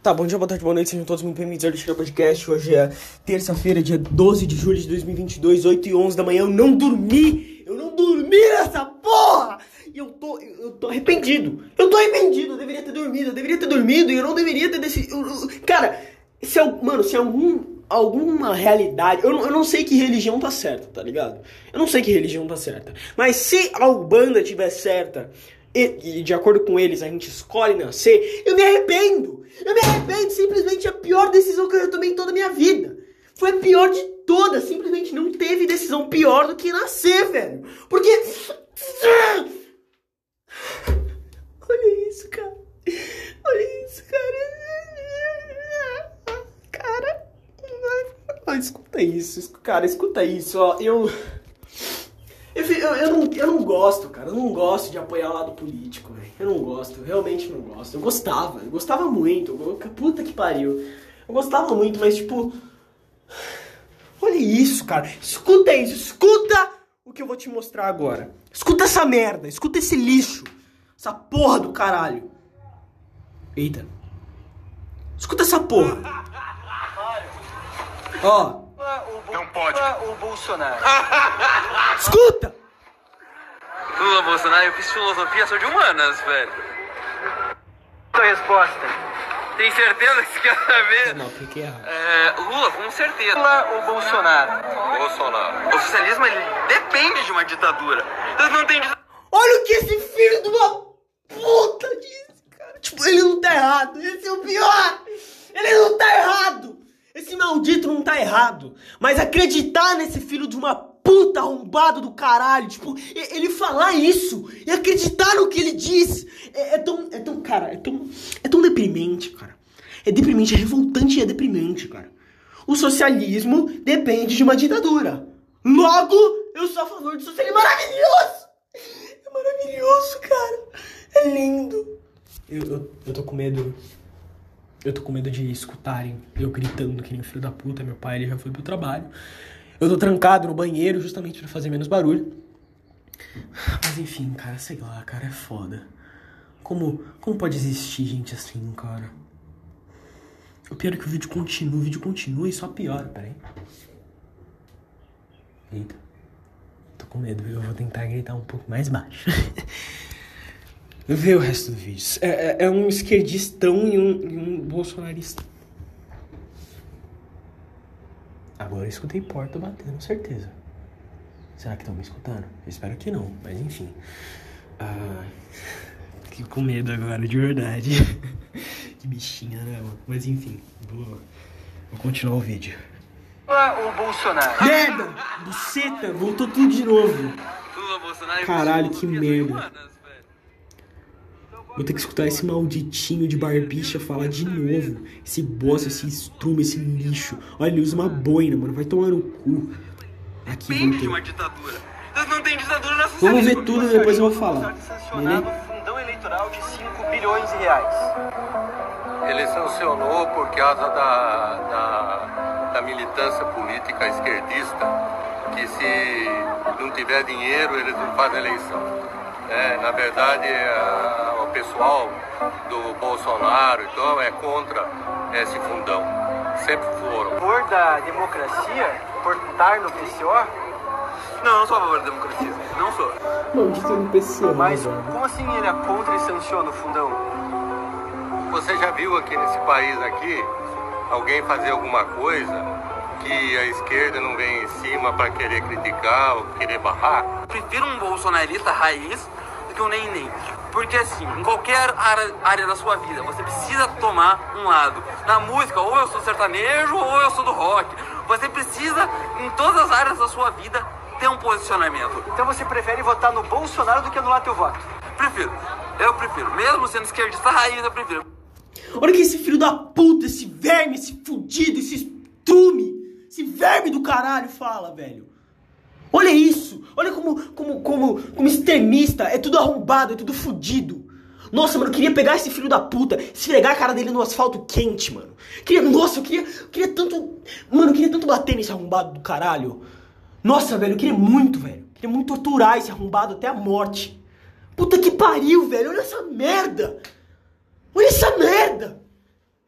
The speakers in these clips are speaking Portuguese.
Tá, bom dia, boa tarde, boa noite, sejam todos muito bem-vindos ao Lixeira Podcast. Hoje é terça-feira, dia 12 de julho de 2022, 8 e 11 da manhã. Eu não dormi! Eu não dormi nessa porra! E eu tô, eu tô arrependido. Eu tô arrependido, eu deveria ter dormido, eu deveria ter dormido e eu não deveria ter decidido. Cara, se é, mano, se algum, alguma realidade. Eu, eu não sei que religião tá certa, tá ligado? Eu não sei que religião tá certa. Mas se a Ubanda tiver certa e, de acordo com eles a gente escolhe nascer, eu me arrependo. Eu me arrependo, simplesmente a pior decisão que eu tomei em toda a minha vida. Foi a pior de todas, simplesmente não teve decisão pior do que nascer, velho. Porque. Olha isso, cara. Olha isso, cara. Cara. escuta isso, cara, escuta isso, ó. Eu. Eu, eu, eu, não, eu não gosto, cara. Eu não gosto de apoiar o lado político, velho. Eu não gosto, eu realmente não gosto. Eu gostava, eu gostava muito. Eu, puta que pariu. Eu gostava muito, mas tipo. Olha isso, cara. Escuta isso, escuta o que eu vou te mostrar agora. Escuta essa merda, escuta esse lixo. Essa porra do caralho. Eita. Escuta essa porra. Ó. Não pode. O Bolsonaro. Escuta! Lula, Bolsonaro, eu fiz filosofia, sou de humanas, velho. Sua resposta. Tem certeza que você quer saber? Não, fiquei errado. É, Lula, com certeza. Lula ou Bolsonaro? Bolsonaro. O socialismo, ele depende de uma ditadura. Então não tem Olha o que esse filho de uma puta disse, cara. Tipo, ele não tá errado. Esse é o pior. Ele não tá errado. Esse maldito não tá errado. Mas acreditar nesse filho de uma puta arrombado do caralho, tipo, ele falar isso e acreditar no que ele diz. É, é, tão. É tão. Cara, é tão. É tão deprimente, cara. É deprimente, é revoltante e é deprimente, cara. O socialismo depende de uma ditadura. Logo, eu sou a favor do socialismo. Maravilhoso! É maravilhoso, cara. É lindo. Eu, eu, eu tô com medo eu tô com medo de escutarem eu gritando que nem filho da puta. Meu pai ele já foi pro trabalho. Eu tô trancado no banheiro justamente para fazer menos barulho. Mas enfim, cara, sei lá, cara, é foda. Como, como pode existir gente assim, cara? O pior é que o vídeo continua, o vídeo continua e só piora, peraí. Eita. Tô com medo, eu vou tentar gritar um pouco mais baixo. Vê o resto do vídeo. É, é, é um esquerdistão e um, e um bolsonarista. Agora eu escutei porta batendo, certeza. Será que estão me escutando? Eu espero que não, mas enfim. Ah, fiquei com medo agora, de verdade. que bichinha, né, mano? Mas enfim, vou, vou continuar o vídeo. O Bolsonaro. Merda! Buceta, voltou tudo de novo. Caralho, que merda. Vou ter que escutar esse malditinho de barbicha falar de novo. Esse bosta, esse estrume, esse lixo. Olha, ele usa uma boina, mano. Vai tomar no cu. Aqui, voltei. uma ditadura. não tem ditadura na Vamos ver tudo e depois eu vou falar. Beleza? fundão eleitoral de 5 bilhões de reais. Ele sancionou por causa da, da, da militância política esquerdista que se não tiver dinheiro eles não fazem eleição. É, na verdade, a, o pessoal do Bolsonaro então é contra esse fundão. Sempre foram. A favor da democracia por estar no PCO? Não, não sou a favor da democracia. Não sou. Maldito no PCO. Mas como assim ele é contra e sanciona o fundão? Você já viu aqui nesse país aqui alguém fazer alguma coisa que a esquerda não vem em cima para querer criticar ou querer barrar? Prefiro um bolsonarista raiz do que um nem. Porque assim, em qualquer área da sua vida, você precisa tomar um lado. Na música, ou eu sou sertanejo ou eu sou do rock. Você precisa, em todas as áreas da sua vida, ter um posicionamento. Então você prefere votar no Bolsonaro do que anular teu voto? Prefiro. Eu prefiro. Mesmo sendo esquerdista raiz, eu prefiro. Olha que esse filho da puta, esse verme, esse fudido, esse estrume esse verme do caralho fala, velho. Olha isso. Olha como, como, como, como extremista. É tudo arrombado, é tudo fudido. Nossa, mano, eu queria pegar esse filho da puta, esfregar a cara dele no asfalto quente, mano. Queria, nossa, eu queria, eu queria tanto. Mano, eu queria tanto bater nesse arrombado do caralho. Nossa, velho, eu queria muito, velho. Eu queria muito torturar esse arrombado até a morte. Puta que pariu, velho. Olha essa merda. Olha essa merda.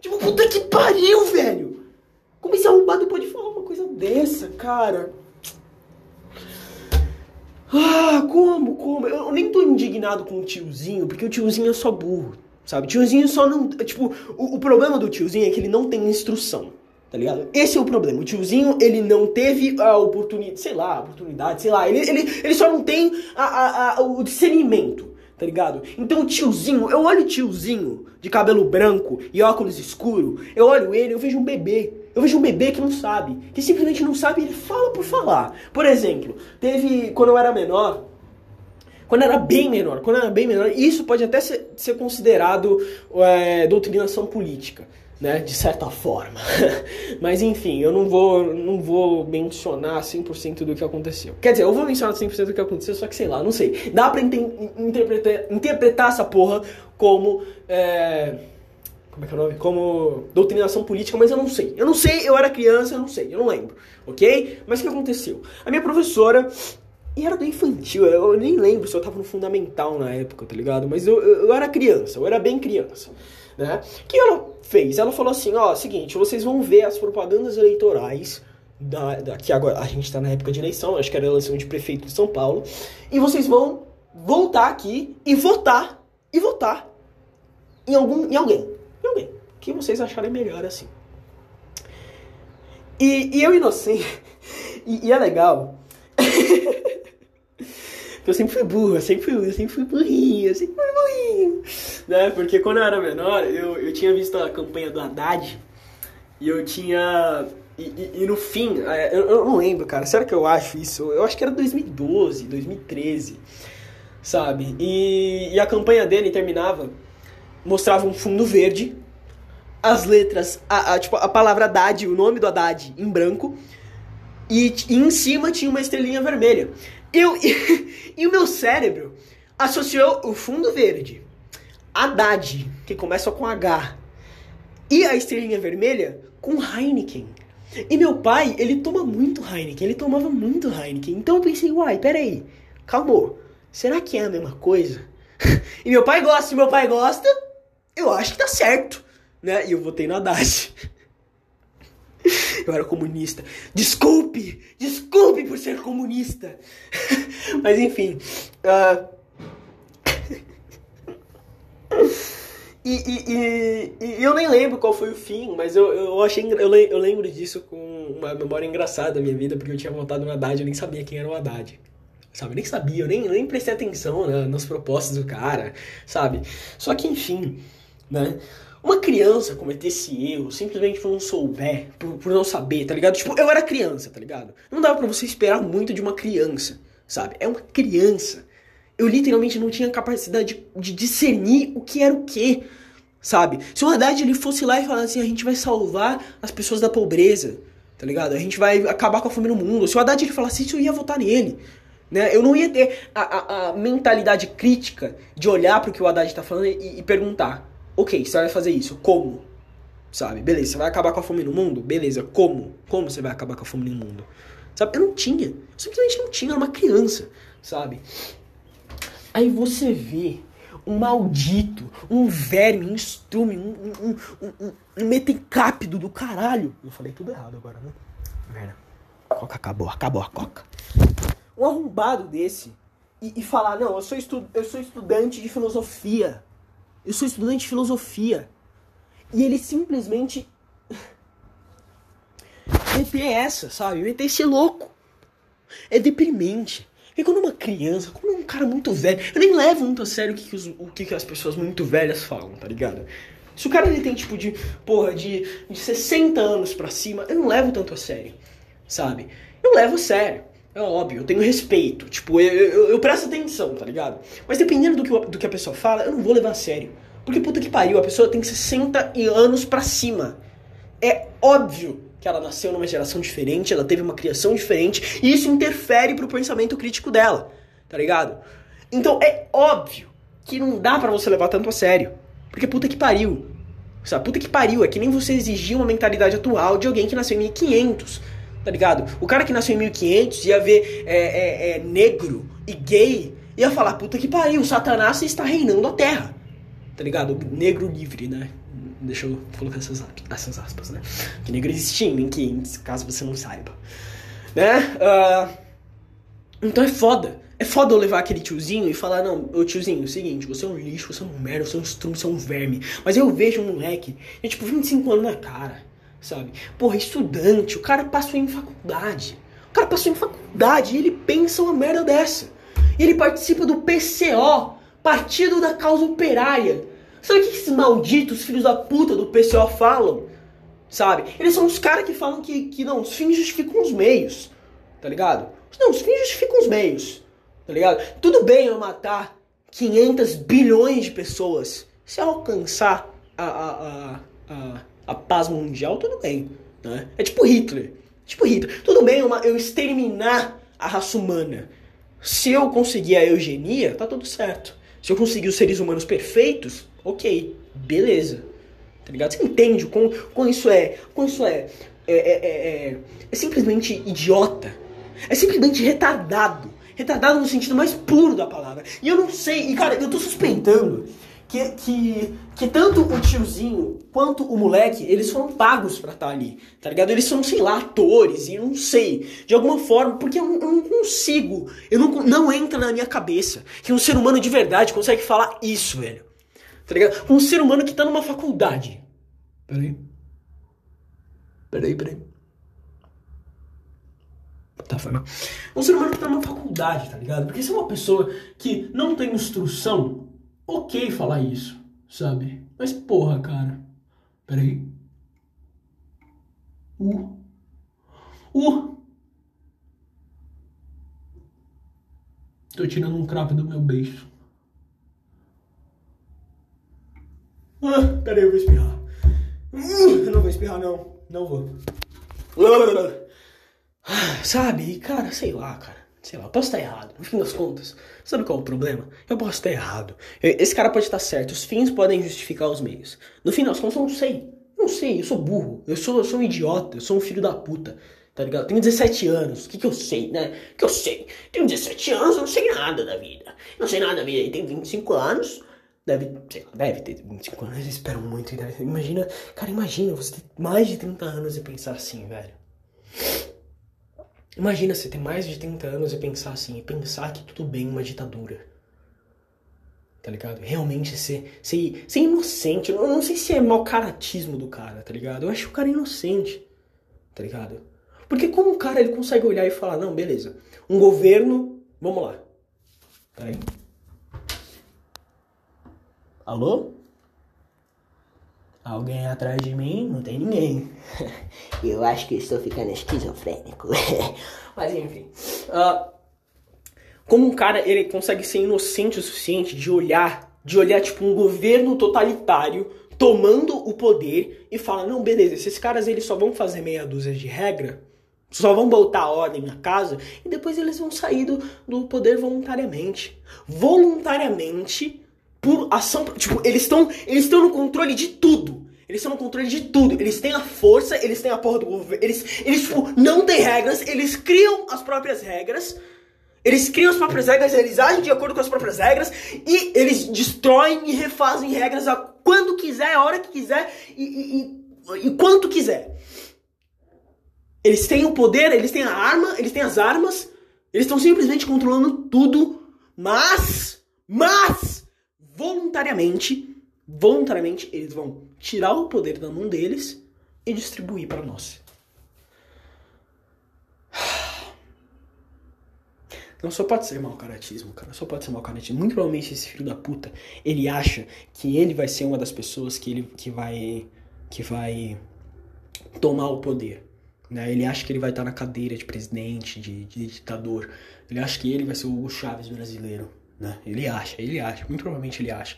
Tipo, puta que pariu, velho! Como esse arrombado pode falar uma coisa dessa, cara? Ah, como, como? Eu nem tô indignado com o tiozinho, porque o tiozinho é só burro, sabe? O tiozinho só não. Tipo, o, o problema do tiozinho é que ele não tem instrução, tá ligado? Esse é o problema. O tiozinho, ele não teve a oportunidade, sei lá, oportunidade, sei lá. Ele, ele, ele só não tem a, a, a, o discernimento, tá ligado? Então o tiozinho, eu olho o tiozinho de cabelo branco e óculos escuro, eu olho ele, eu vejo um bebê. Eu vejo um bebê que não sabe, que simplesmente não sabe, ele fala por falar. Por exemplo, teve quando eu era menor, quando era bem menor, quando era bem menor, isso pode até ser, ser considerado é, doutrinação política, né, de certa forma. Mas enfim, eu não vou, não vou mencionar 100% do que aconteceu. Quer dizer, eu vou mencionar 100% do que aconteceu, só que sei lá, não sei. Dá pra interpretar, interpretar essa porra como. É, como é que é o nome? Como doutrinação política, mas eu não sei. Eu não sei, eu era criança, eu não sei, eu não lembro, ok? Mas o que aconteceu? A minha professora, e era do infantil, eu nem lembro se eu tava no fundamental na época, tá ligado? Mas eu, eu, eu era criança, eu era bem criança, né? O que ela fez? Ela falou assim, ó, seguinte, vocês vão ver as propagandas eleitorais da, da, que agora a gente tá na época de eleição, acho que era eleição de prefeito de São Paulo, e vocês vão voltar aqui e votar, e votar em algum, em alguém alguém que vocês acharem melhor assim. E, e eu inocente, e, e é legal. eu sempre fui burro, eu sempre fui, eu sempre fui burrinho, eu sempre fui burrinho. Né? Porque quando eu era menor, eu, eu tinha visto a campanha do Haddad e eu tinha. E, e, e no fim, é, eu, eu, não lembro, cara. Será que eu acho isso? Eu acho que era 2012, 2013, sabe? E, e a campanha dele terminava, mostrava um fundo verde as letras, a, a, tipo, a palavra Haddad, o nome do Haddad em branco, e, e em cima tinha uma estrelinha vermelha. Eu, e, e o meu cérebro associou o fundo verde, Haddad, que começa com H, e a estrelinha vermelha com Heineken. E meu pai, ele toma muito Heineken, ele tomava muito Heineken. Então eu pensei, uai, peraí, calma, será que é a mesma coisa? e meu pai gosta, meu pai gosta, eu acho que tá certo né? E eu votei no Haddad. Eu era comunista. Desculpe! Desculpe por ser comunista! Mas enfim. Uh... e, e, e, e, eu nem lembro qual foi o fim, mas eu, eu achei. Eu, eu lembro disso com uma memória engraçada da minha vida, porque eu tinha votado no Haddad, eu nem sabia quem era o Haddad. Sabe? Eu nem sabia, eu nem, nem prestei atenção né, nas propostas do cara, sabe? Só que enfim, né? Uma criança cometer esse erro simplesmente por não souber, por, por não saber, tá ligado? Tipo, eu era criança, tá ligado? Não dava para você esperar muito de uma criança, sabe? É uma criança. Eu literalmente não tinha capacidade de, de discernir o que era o que, sabe? Se o Haddad ele fosse lá e falasse assim, a gente vai salvar as pessoas da pobreza, tá ligado? A gente vai acabar com a fome no mundo. Se o Haddad ele falasse isso, eu ia votar nele. Né? Eu não ia ter a, a, a mentalidade crítica de olhar para o que o Haddad está falando e, e perguntar: Ok, você vai fazer isso. Como? Sabe? Beleza, você vai acabar com a fome no mundo? Beleza, como? Como você vai acabar com a fome no mundo? Sabe? Eu não tinha. Eu simplesmente não tinha, eu era uma criança, sabe? Aí você vê um maldito, um verme, um estrume, um, um, um, um, do caralho. Eu falei tudo errado agora, né? Merda. Coca acabou, acabou a coca. Um arrombado desse e, e falar, não, eu sou, estu eu sou estudante de filosofia. Eu sou estudante de filosofia. E ele simplesmente meter essa, sabe? Meter esse louco. É deprimente. E quando uma criança, quando um cara muito velho, eu nem levo muito a sério o que, que os, o que, que as pessoas muito velhas falam, tá ligado? Se o cara ele tem tipo de, porra, de, de 60 anos pra cima, eu não levo tanto a sério, sabe? Eu levo a sério. É óbvio, eu tenho respeito. Tipo, eu, eu, eu, presto atenção, tá ligado? Mas dependendo do que, do que a pessoa fala, eu não vou levar a sério. Porque puta que pariu, a pessoa tem 60 anos pra cima. É óbvio que ela nasceu numa geração diferente, ela teve uma criação diferente, e isso interfere pro pensamento crítico dela, tá ligado? Então é óbvio que não dá para você levar tanto a sério. Porque puta que pariu. Sabe? Puta que pariu, é que nem você exigir uma mentalidade atual de alguém que nasceu em 1500 tá ligado? O cara que nasceu em 1500 ia ver é, é, é, negro e gay, ia falar, puta que pariu, Satanás está reinando a terra, tá ligado? Negro livre, né? Deixa eu colocar essas, essas aspas, né? Que negro existe em mim, caso você não saiba. Né? Uh, então é foda. É foda eu levar aquele tiozinho e falar, não, ô tiozinho, é o seguinte, você é um lixo, você é um merda, você é um estrume, você é um verme. Mas eu vejo um moleque, é tipo 25 anos na cara, sabe? Porra, estudante, o cara passou em faculdade. O cara passou em faculdade e ele pensa uma merda dessa. E ele participa do PCO, Partido da Causa Operária. Sabe o que esses malditos filhos da puta do PCO falam? Sabe? Eles são os caras que falam que, que não, os fins justificam os meios. Tá ligado? Não, os fins justificam os meios. Tá ligado? Tudo bem eu matar 500 bilhões de pessoas. Se alcançar a, a, a, a, a paz mundial, tudo bem. Né? É tipo Hitler. Tipo Hitler. Tudo bem eu, eu exterminar a raça humana. Se eu conseguir a eugenia, tá tudo certo. Se eu conseguir os seres humanos perfeitos, ok, beleza. Tá ligado? Você entende com, com isso é. Com isso é é, é, é, é, é simplesmente idiota. É simplesmente retardado. Retardado no sentido mais puro da palavra. E eu não sei, e cara, eu tô suspeitando que, que, que tanto o tiozinho quanto o moleque, eles foram pagos pra estar tá ali, tá ligado? Eles são, sei lá, atores, e não sei, de alguma forma, porque eu, eu não consigo, eu não, não entra na minha cabeça que um ser humano de verdade consegue falar isso, velho. Tá ligado? Um ser humano que tá numa faculdade. Peraí. Peraí, peraí. Tá, foi mal. Um ser humano que tá numa faculdade, tá ligado? Porque se é uma pessoa que não tem instrução, ok falar isso, sabe? Mas porra, cara. Peraí. Uh. Uh. Tô tirando um crap do meu beijo. Ah, peraí, eu vou espirrar. Uh, eu não vou espirrar, não. Não vou. Ah, sabe? Cara, sei lá, cara. Sei lá, eu posso estar errado. No fim das contas, sabe qual é o problema? Eu posso estar errado. Esse cara pode estar certo. Os fins podem justificar os meios. No fim das contas, eu não sei. Eu não sei, eu sou burro. Eu sou, eu sou um idiota. Eu sou um filho da puta. Tá ligado? tenho 17 anos. O que, que eu sei, né? O que eu sei? Tenho 17 anos, eu não sei nada da vida. Não sei nada da vida. E tenho 25 anos. Deve, sei lá, deve ter 25 anos. Eu espero muito. Deve, imagina, cara, imagina você ter mais de 30 anos e pensar assim, velho. Imagina você ter mais de 30 anos e pensar assim, e pensar que tudo bem uma ditadura. Tá ligado? Realmente ser, ser, ser inocente. Eu não sei se é mau caratismo do cara, tá ligado? Eu acho o cara inocente, tá ligado? Porque como o cara ele consegue olhar e falar, não, beleza, um governo, vamos lá. Peraí. Alô? Alguém atrás de mim? Não tem ninguém. Eu acho que estou ficando esquizofrênico. Mas enfim. Uh, como um cara ele consegue ser inocente o suficiente de olhar, de olhar tipo um governo totalitário tomando o poder e fala: "Não, beleza, esses caras eles só vão fazer meia dúzia de regra, só vão botar ordem na casa e depois eles vão sair do, do poder voluntariamente. Voluntariamente por ação. Tipo, eles estão eles estão no controle de tudo. Eles estão no controle de tudo. Eles têm a força, eles têm a porra do governo. Eles, eles tipo, não têm regras, eles criam as próprias regras. Eles criam as próprias regras, eles agem de acordo com as próprias regras e eles destroem e refazem regras a quando quiser, a hora que quiser e, e, e, e quanto quiser. Eles têm o poder, eles têm a arma, eles têm as armas, eles estão simplesmente controlando tudo, mas, mas, voluntariamente, voluntariamente eles vão tirar o poder da mão deles e distribuir para nós. Não só pode ser mau caratismo, cara. Só pode ser mau caratismo. Muito provavelmente esse filho da puta, ele acha que ele vai ser uma das pessoas que ele que vai que vai tomar o poder. Né? Ele acha que ele vai estar na cadeira de presidente, de, de ditador. Ele acha que ele vai ser o Chaves brasileiro. Né? Ele acha, ele acha, muito provavelmente ele acha.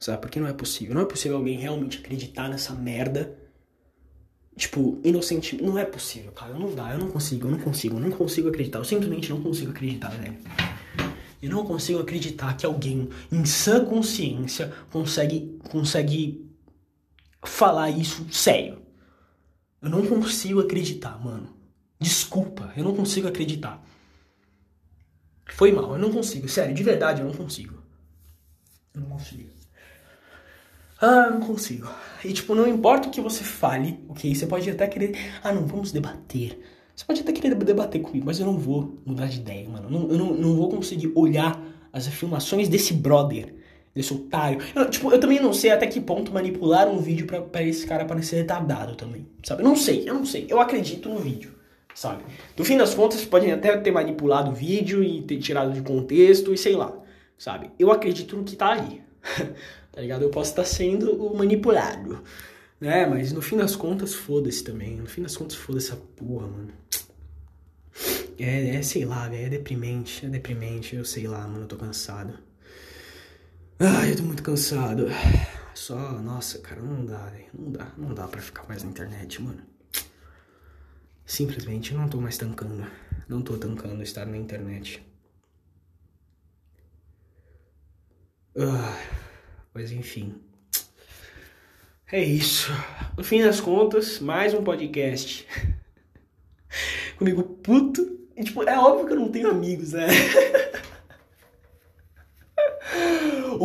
Sabe? Porque não é possível. Não é possível alguém realmente acreditar nessa merda. Tipo, inocente. Não é possível, cara. Não dá, eu não consigo, eu não consigo, eu não consigo acreditar. Eu simplesmente não consigo acreditar, velho. Eu não consigo acreditar que alguém em sã consciência consegue, consegue falar isso sério. Eu não consigo acreditar, mano. Desculpa, eu não consigo acreditar. Foi mal, eu não consigo. Sério, de verdade, eu não consigo. Eu não consigo. Ah, não consigo. E, tipo, não importa o que você fale, ok? Você pode até querer. Ah, não, vamos debater. Você pode até querer debater comigo, mas eu não vou mudar de ideia, mano. Não, eu não, não vou conseguir olhar as afirmações desse brother, desse otário. Eu, tipo, eu também não sei até que ponto manipular um vídeo pra esse cara parecer retardado também, sabe? Eu não sei, eu não sei. Eu acredito no vídeo, sabe? No fim das contas, podem até ter manipulado o vídeo e ter tirado de contexto e sei lá, sabe? Eu acredito no que tá ali, tá ligado? Eu posso estar sendo o manipulado, né? Mas no fim das contas, foda-se também. No fim das contas, foda-se essa porra, mano. É, é sei lá, velho, é deprimente, é deprimente, eu sei lá, mano, eu tô cansado. Ai, eu tô muito cansado. Só, nossa, cara, não dá, velho, não dá, não dá pra ficar mais na internet, mano. Simplesmente não tô mais tancando, não tô tancando estar na internet. Ah, mas enfim. É isso. No fim das contas, mais um podcast. Comigo puto e, tipo, é óbvio que eu não tenho amigos, né?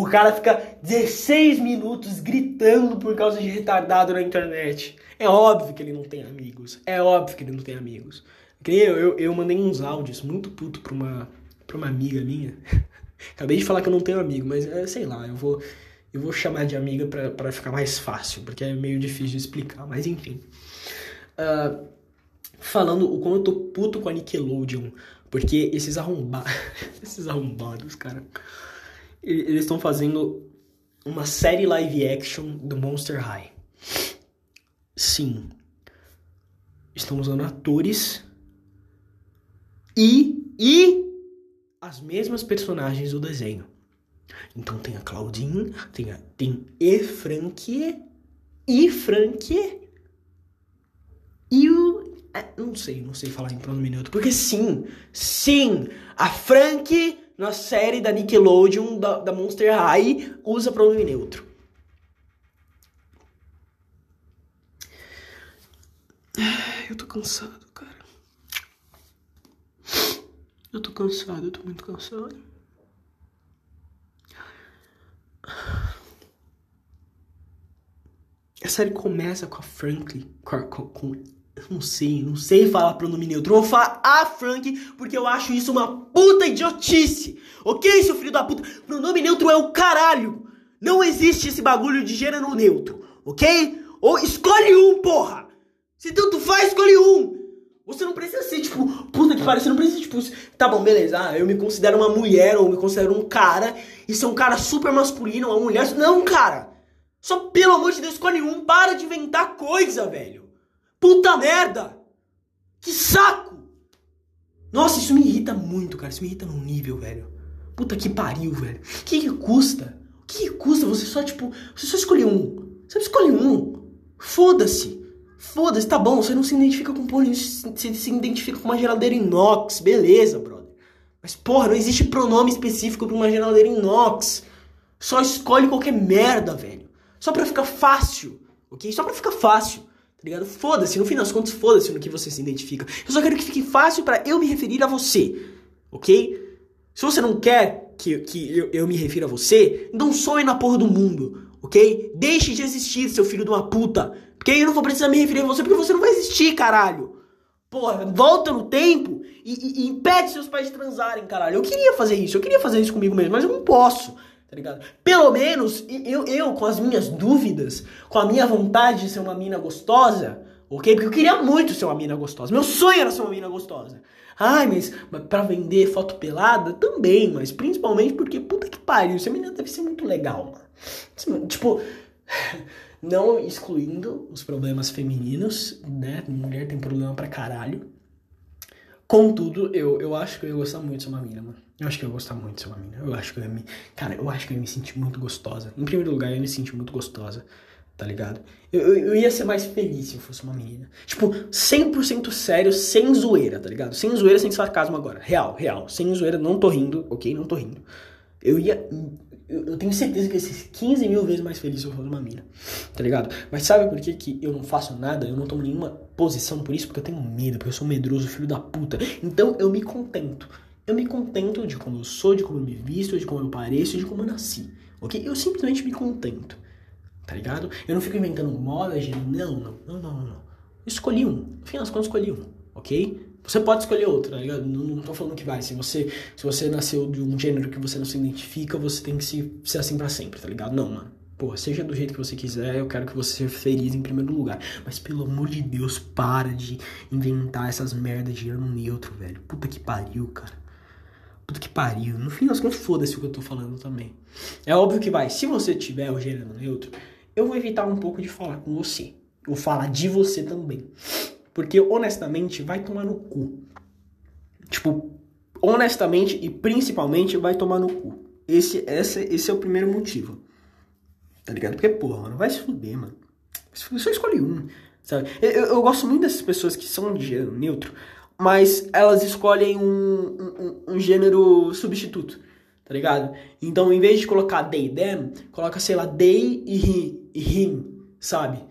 o cara fica 16 minutos gritando por causa de retardado na internet. É óbvio que ele não tem amigos. É óbvio que ele não tem amigos. Eu, eu, eu mandei uns áudios muito puto pra uma, pra uma amiga minha. Acabei de falar que eu não tenho amigo, mas é, sei lá, eu vou, eu vou chamar de amiga pra ficar mais fácil, porque é meio difícil de explicar, mas enfim. Uh, falando o quanto eu tô puto com a Nickelodeon. Porque esses arrombados. esses arrombados, cara. Eles estão fazendo uma série live action do Monster High. Sim. Estão usando atores e. e. as mesmas personagens do desenho. Então tem a Claudine, tem a. tem E. Frankie. E. Frankie. E o é, não sei, não sei falar em pronome neutro. Porque sim, sim, a Frank na série da Nickelodeon, da, da Monster High, usa pronome neutro. Eu tô cansado, cara. Eu tô cansado, eu tô muito cansado. A série começa com a Franklin, com, com, não sei, não sei falar pronome neutro. Eu vou falar a Frank porque eu acho isso uma puta idiotice. Ok, seu filho da puta? Pronome neutro é o caralho. Não existe esse bagulho de gênero neutro, ok? Ou escolhe um, porra! Se tanto faz, escolhe um! Você não precisa ser, tipo, puta que pariu, você não precisa, tipo, tá bom, beleza, ah, eu me considero uma mulher ou me considero um cara, e ser um cara super masculino, uma mulher. Não, cara! Só pelo amor de Deus, escolhe um, para de inventar coisa, velho! Puta merda! Que saco! Nossa, isso me irrita muito, cara. Isso me irrita num nível, velho. Puta que pariu, velho. O que, que custa? O que, que custa você só, tipo, você só escolher um? Você escolhe um. Foda-se. Foda-se, tá bom, você não se identifica com porra, você se identifica com uma geladeira inox, beleza, brother. Mas porra, não existe pronome específico pra uma geladeira inox. Só escolhe qualquer merda, velho. Só pra ficar fácil, ok? Só pra ficar fácil. Tá ligado? Foda-se, no fim das contas, foda-se no que você se identifica. Eu só quero que fique fácil para eu me referir a você, ok? Se você não quer que, que eu, eu me refira a você, então sonhe na porra do mundo, ok? Deixe de existir, seu filho de uma puta. Porque eu não vou precisar me referir a você, porque você não vai existir, caralho. Porra, volta no tempo e, e, e impede seus pais de transarem, caralho. Eu queria fazer isso, eu queria fazer isso comigo mesmo, mas eu não posso tá ligado? Pelo menos eu, eu, com as minhas dúvidas, com a minha vontade de ser uma mina gostosa, ok? Porque eu queria muito ser uma mina gostosa. Meu sonho era ser uma mina gostosa. Ai, mas, mas pra vender foto pelada também, mas principalmente porque, puta que pariu, essa menina deve ser muito legal, mano. Tipo, não excluindo os problemas femininos, né? Mulher tem problema pra caralho. Contudo, eu, eu acho que eu ia gostar muito de ser uma mina, mano. Eu acho que eu ia gostar muito de ser uma mina. Eu acho que eu ia me. Cara, eu acho que eu ia me sentir muito gostosa. Em primeiro lugar, eu ia me sentir muito gostosa, tá ligado? Eu, eu, eu ia ser mais feliz se eu fosse uma menina. Tipo, 100% sério, sem zoeira, tá ligado? Sem zoeira, sem sarcasmo agora. Real, real. Sem zoeira, não tô rindo, ok? Não tô rindo. Eu ia eu, tenho certeza que ser 15 mil vezes mais feliz se eu fosse uma mina, tá ligado? Mas sabe por que, que eu não faço nada? Eu não tomo nenhuma posição por isso? Porque eu tenho medo, porque eu sou medroso, filho da puta. Então eu me contento. Eu me contento de como eu sou, de como eu me visto, de como eu pareço, de como eu nasci, ok? Eu simplesmente me contento, tá ligado? Eu não fico inventando moda, gênero, não, não, não, não, não. Escolhi um, no fim das contas escolhi um, ok? Você pode escolher outro, tá ligado? Não, não tô falando que vai. Se você, se você nasceu de um gênero que você não se identifica, você tem que se, ser assim pra sempre, tá ligado? Não, mano. Pô, seja do jeito que você quiser, eu quero que você seja feliz em primeiro lugar. Mas pelo amor de Deus, para de inventar essas merdas de ano neutro, velho. Puta que pariu, cara. Puta que pariu. No fim das contas, foda-se o que eu tô falando também. É óbvio que vai. Se você tiver o gênero neutro, eu vou evitar um pouco de falar com você. Vou falar de você também. Porque, honestamente, vai tomar no cu. Tipo, honestamente e principalmente vai tomar no cu. Esse, esse, esse é o primeiro motivo. Tá ligado? Porque, porra, mano, vai se fuder, mano. Eu só escolhi um, sabe? Eu, eu, eu, gosto muito dessas pessoas que são de gênero neutro, mas elas escolhem um, um, um gênero substituto, tá ligado? Então, em vez de colocar they, them, coloca, sei lá, they e he, e him, sabe?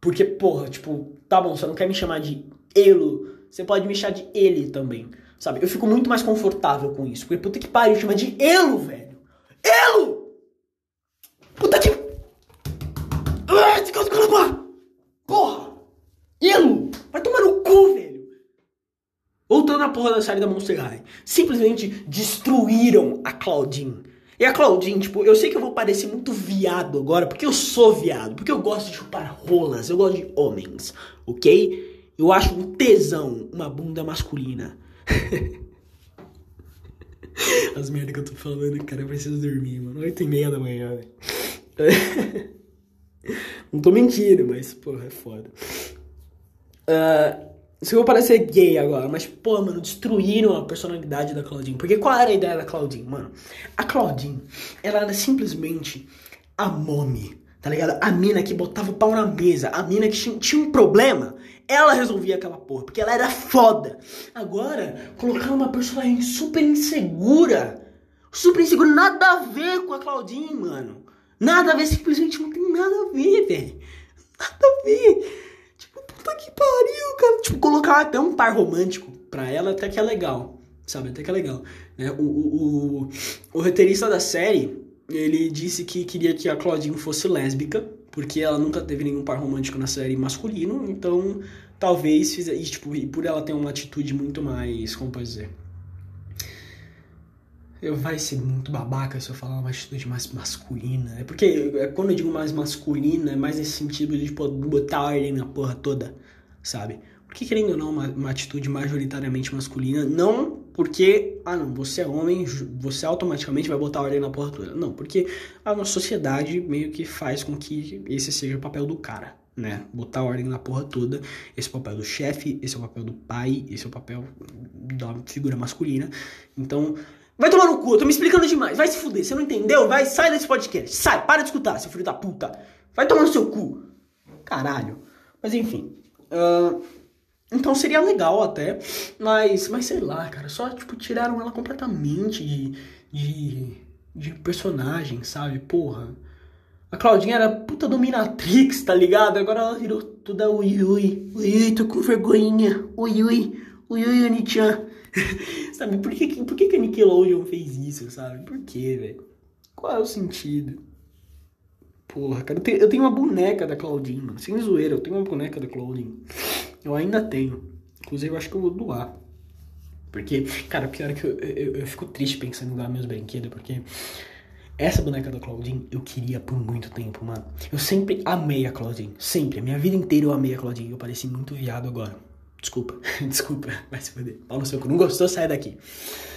Porque, porra, tipo, tá bom, você não quer me chamar de elo, você pode me chamar de ele também, sabe? Eu fico muito mais confortável com isso, porque puta que pariu, chama de elo, velho. Elo! Puta que Porra! Elo! Vai tomar no cu, velho! Voltando à porra da série da Monster High. Simplesmente destruíram a Claudine. E a Claudine, tipo, eu sei que eu vou parecer muito viado agora, porque eu sou viado, porque eu gosto de chupar rolas, eu gosto de homens, ok? Eu acho um tesão uma bunda masculina. As merdas que eu tô falando, cara, eu preciso dormir, mano. 8 e meia da manhã, velho. Não tô mentindo, mas, porra, é foda. Uh, se eu parecer gay agora, mas, pô, mano, destruíram a personalidade da Claudine. Porque qual era a ideia da Claudine, mano? A Claudine, ela era simplesmente a mommy, tá ligado? A mina que botava o pau na mesa, a mina que tinha, tinha um problema, ela resolvia aquela porra, porque ela era foda. Agora, colocar uma personagem super insegura, super insegura, nada a ver com a Claudine, mano. Nada a ver, simplesmente não tem nada a ver, velho. Nada a ver. Tipo, puta que pariu, cara. Tipo, colocar até um par romântico pra ela até que é legal. Sabe, até que é legal. Né? O, o, o, o roteirista da série, ele disse que queria que a Claudine fosse lésbica, porque ela nunca teve nenhum par romântico na série masculino, então talvez fizesse. E, tipo, e por ela ter uma atitude muito mais. Como pode dizer? Eu vai ser muito babaca se eu falar uma atitude mais masculina. É porque é, quando eu digo mais masculina, é mais nesse sentido de tipo, botar ordem na porra toda, sabe? Porque querendo ou não, uma, uma atitude majoritariamente masculina, não porque, ah não, você é homem, você automaticamente vai botar ordem na porra toda. Não, porque a nossa sociedade meio que faz com que esse seja o papel do cara, né? Botar ordem na porra toda. Esse é o papel do chefe, esse é o papel do pai, esse é o papel da figura masculina. Então, Vai tomar no cu, eu tô me explicando demais. Vai se fuder, você não entendeu? Vai, sai desse podcast. Sai, para de escutar, seu filho da puta. Vai tomar no seu cu. Caralho. Mas enfim. Uh, então seria legal até. Mas, mas sei lá, cara. Só, tipo, tiraram ela completamente de, de, de personagem, sabe? Porra. A Claudinha era puta dominatrix, tá ligado? Agora ela virou toda ui ui. Ui ui, tô com vergonhinha. Ui ui. Ui ui, Anichan. sabe, por que, por que, que a Nickelodeon fez isso, sabe? Por que, velho? Qual é o sentido? Porra, cara, eu tenho, eu tenho uma boneca da Claudine, mano. Sem zoeira, eu tenho uma boneca da Claudine. Eu ainda tenho. Inclusive, eu acho que eu vou doar. Porque, cara, pior é que eu, eu, eu fico triste pensando em doar meus brinquedos, porque essa boneca da Claudine eu queria por muito tempo, mano. Eu sempre amei a Claudine. Sempre. A minha vida inteira eu amei a Claudine. Eu pareci muito viado agora. Desculpa, desculpa, vai se foder. Paulo seu cu, não gostou, sai daqui.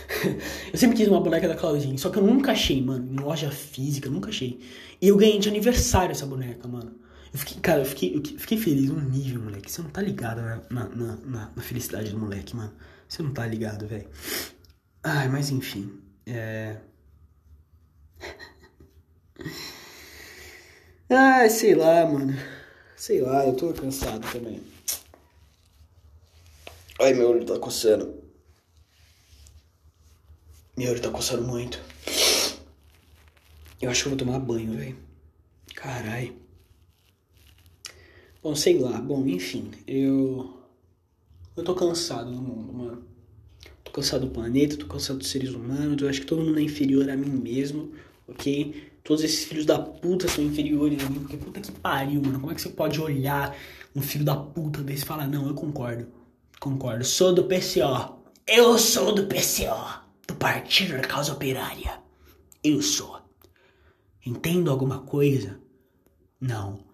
eu sempre quis uma boneca da Claudine, só que eu nunca achei, mano, em loja física, nunca achei. E eu ganhei de aniversário essa boneca, mano. Eu fiquei, cara, eu fiquei, eu fiquei feliz num nível, moleque. Você não tá ligado na, na, na, na felicidade do moleque, mano. Você não tá ligado, velho. Ai, mas enfim. É. Ai, sei lá, mano. Sei lá, eu tô cansado também. Ai, meu olho tá coçando. Meu olho tá coçando muito. Eu acho que eu vou tomar banho, velho. Carai. Bom, sei lá. Bom, enfim. Eu. Eu tô cansado do mundo, mano. Tô cansado do planeta, tô cansado dos seres humanos. Eu acho que todo mundo é inferior a mim mesmo, ok? Todos esses filhos da puta são inferiores a mim, porque puta que pariu, mano. Como é que você pode olhar um filho da puta desse e falar, não, eu concordo. Concordo. Sou do PCO. Eu sou do PCO. Do Partido da Causa Operária. Eu sou. Entendo alguma coisa? Não.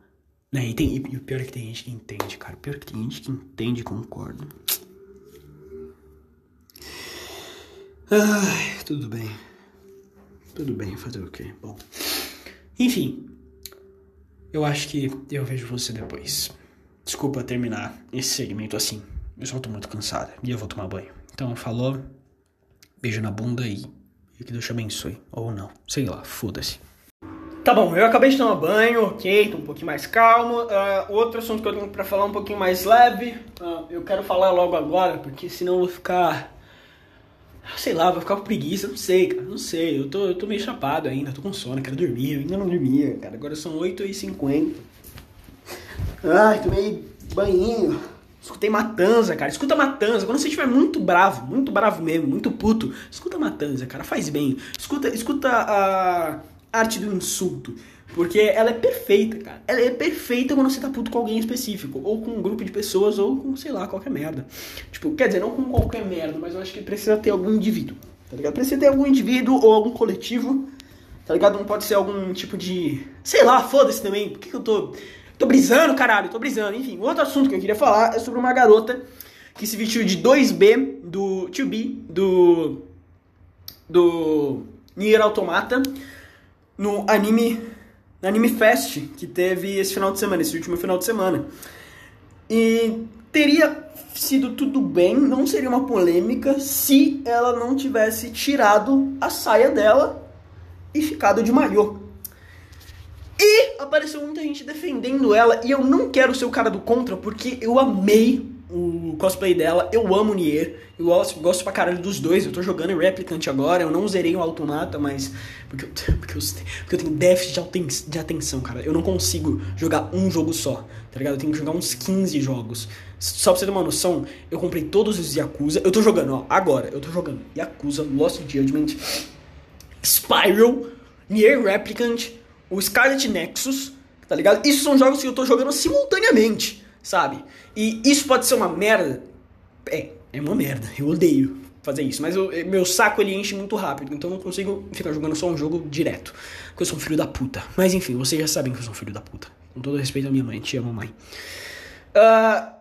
Né? E, tem, e o pior é que tem gente que entende, cara. O pior é que tem gente que entende concorda. Ai, tudo bem. Tudo bem, fazer o quê? Bom. Enfim. Eu acho que eu vejo você depois. Desculpa terminar esse segmento assim. Eu só tô muito cansado e eu vou tomar banho. Então, falou. Beijo na bunda e, e que Deus te abençoe. Ou não. Sei lá, foda-se. Tá bom, eu acabei de tomar banho, ok, tô um pouquinho mais calmo. Uh, outro assunto que eu tenho pra falar um pouquinho mais leve, uh, eu quero falar logo agora, porque senão eu vou ficar. Sei lá, vou ficar com preguiça, não sei, cara, não sei. Eu tô, eu tô meio chapado ainda, tô com sono, quero dormir, eu ainda não dormia, cara. Agora são 8h50. Ai, tomei banhinho. Escutei Matanza, cara. Escuta Matanza. Quando você estiver muito bravo, muito bravo mesmo, muito puto, escuta Matanza, cara. Faz bem. Escuta, escuta a arte do insulto. Porque ela é perfeita, cara. Ela é perfeita quando você tá puto com alguém específico. Ou com um grupo de pessoas, ou com, sei lá, qualquer merda. Tipo, quer dizer, não com qualquer merda, mas eu acho que precisa ter algum indivíduo. Tá ligado? Precisa ter algum indivíduo ou algum coletivo. Tá ligado? Não pode ser algum tipo de. Sei lá, foda-se também. Por que, que eu tô. Tô brisando, caralho, tô brisando. Enfim, outro assunto que eu queria falar é sobre uma garota que se vestiu de 2B do 2B do. do. Nier Automata no anime no Anime Fest que teve esse final de semana, esse último final de semana. E teria sido tudo bem, não seria uma polêmica se ela não tivesse tirado a saia dela e ficado de maiô. E apareceu muita gente defendendo ela e eu não quero ser o cara do contra porque eu amei o cosplay dela. Eu amo Nier. Eu gosto, gosto pra caralho dos dois. Eu tô jogando em Replicant agora. Eu não zerei o Automata, mas. Porque eu, porque eu, porque eu tenho déficit de atenção, cara. Eu não consigo jogar um jogo só, tá ligado? Eu tenho que jogar uns 15 jogos. Só pra você ter uma noção, eu comprei todos os Yakuza. Eu tô jogando, ó, agora. Eu tô jogando Yakuza, Lost Judgment, Spiral, Nier Replicant, o Scarlet Nexus, tá ligado? Isso são jogos que eu tô jogando simultaneamente sabe? E isso pode ser uma merda. É, é uma merda. Eu odeio fazer isso. Mas eu, meu saco ele enche muito rápido. Então eu não consigo ficar jogando só um jogo direto. Porque eu sou um filho da puta. Mas enfim, vocês já sabem que eu sou um filho da puta. Com todo respeito à minha mãe. Te amo, mãe. Uh,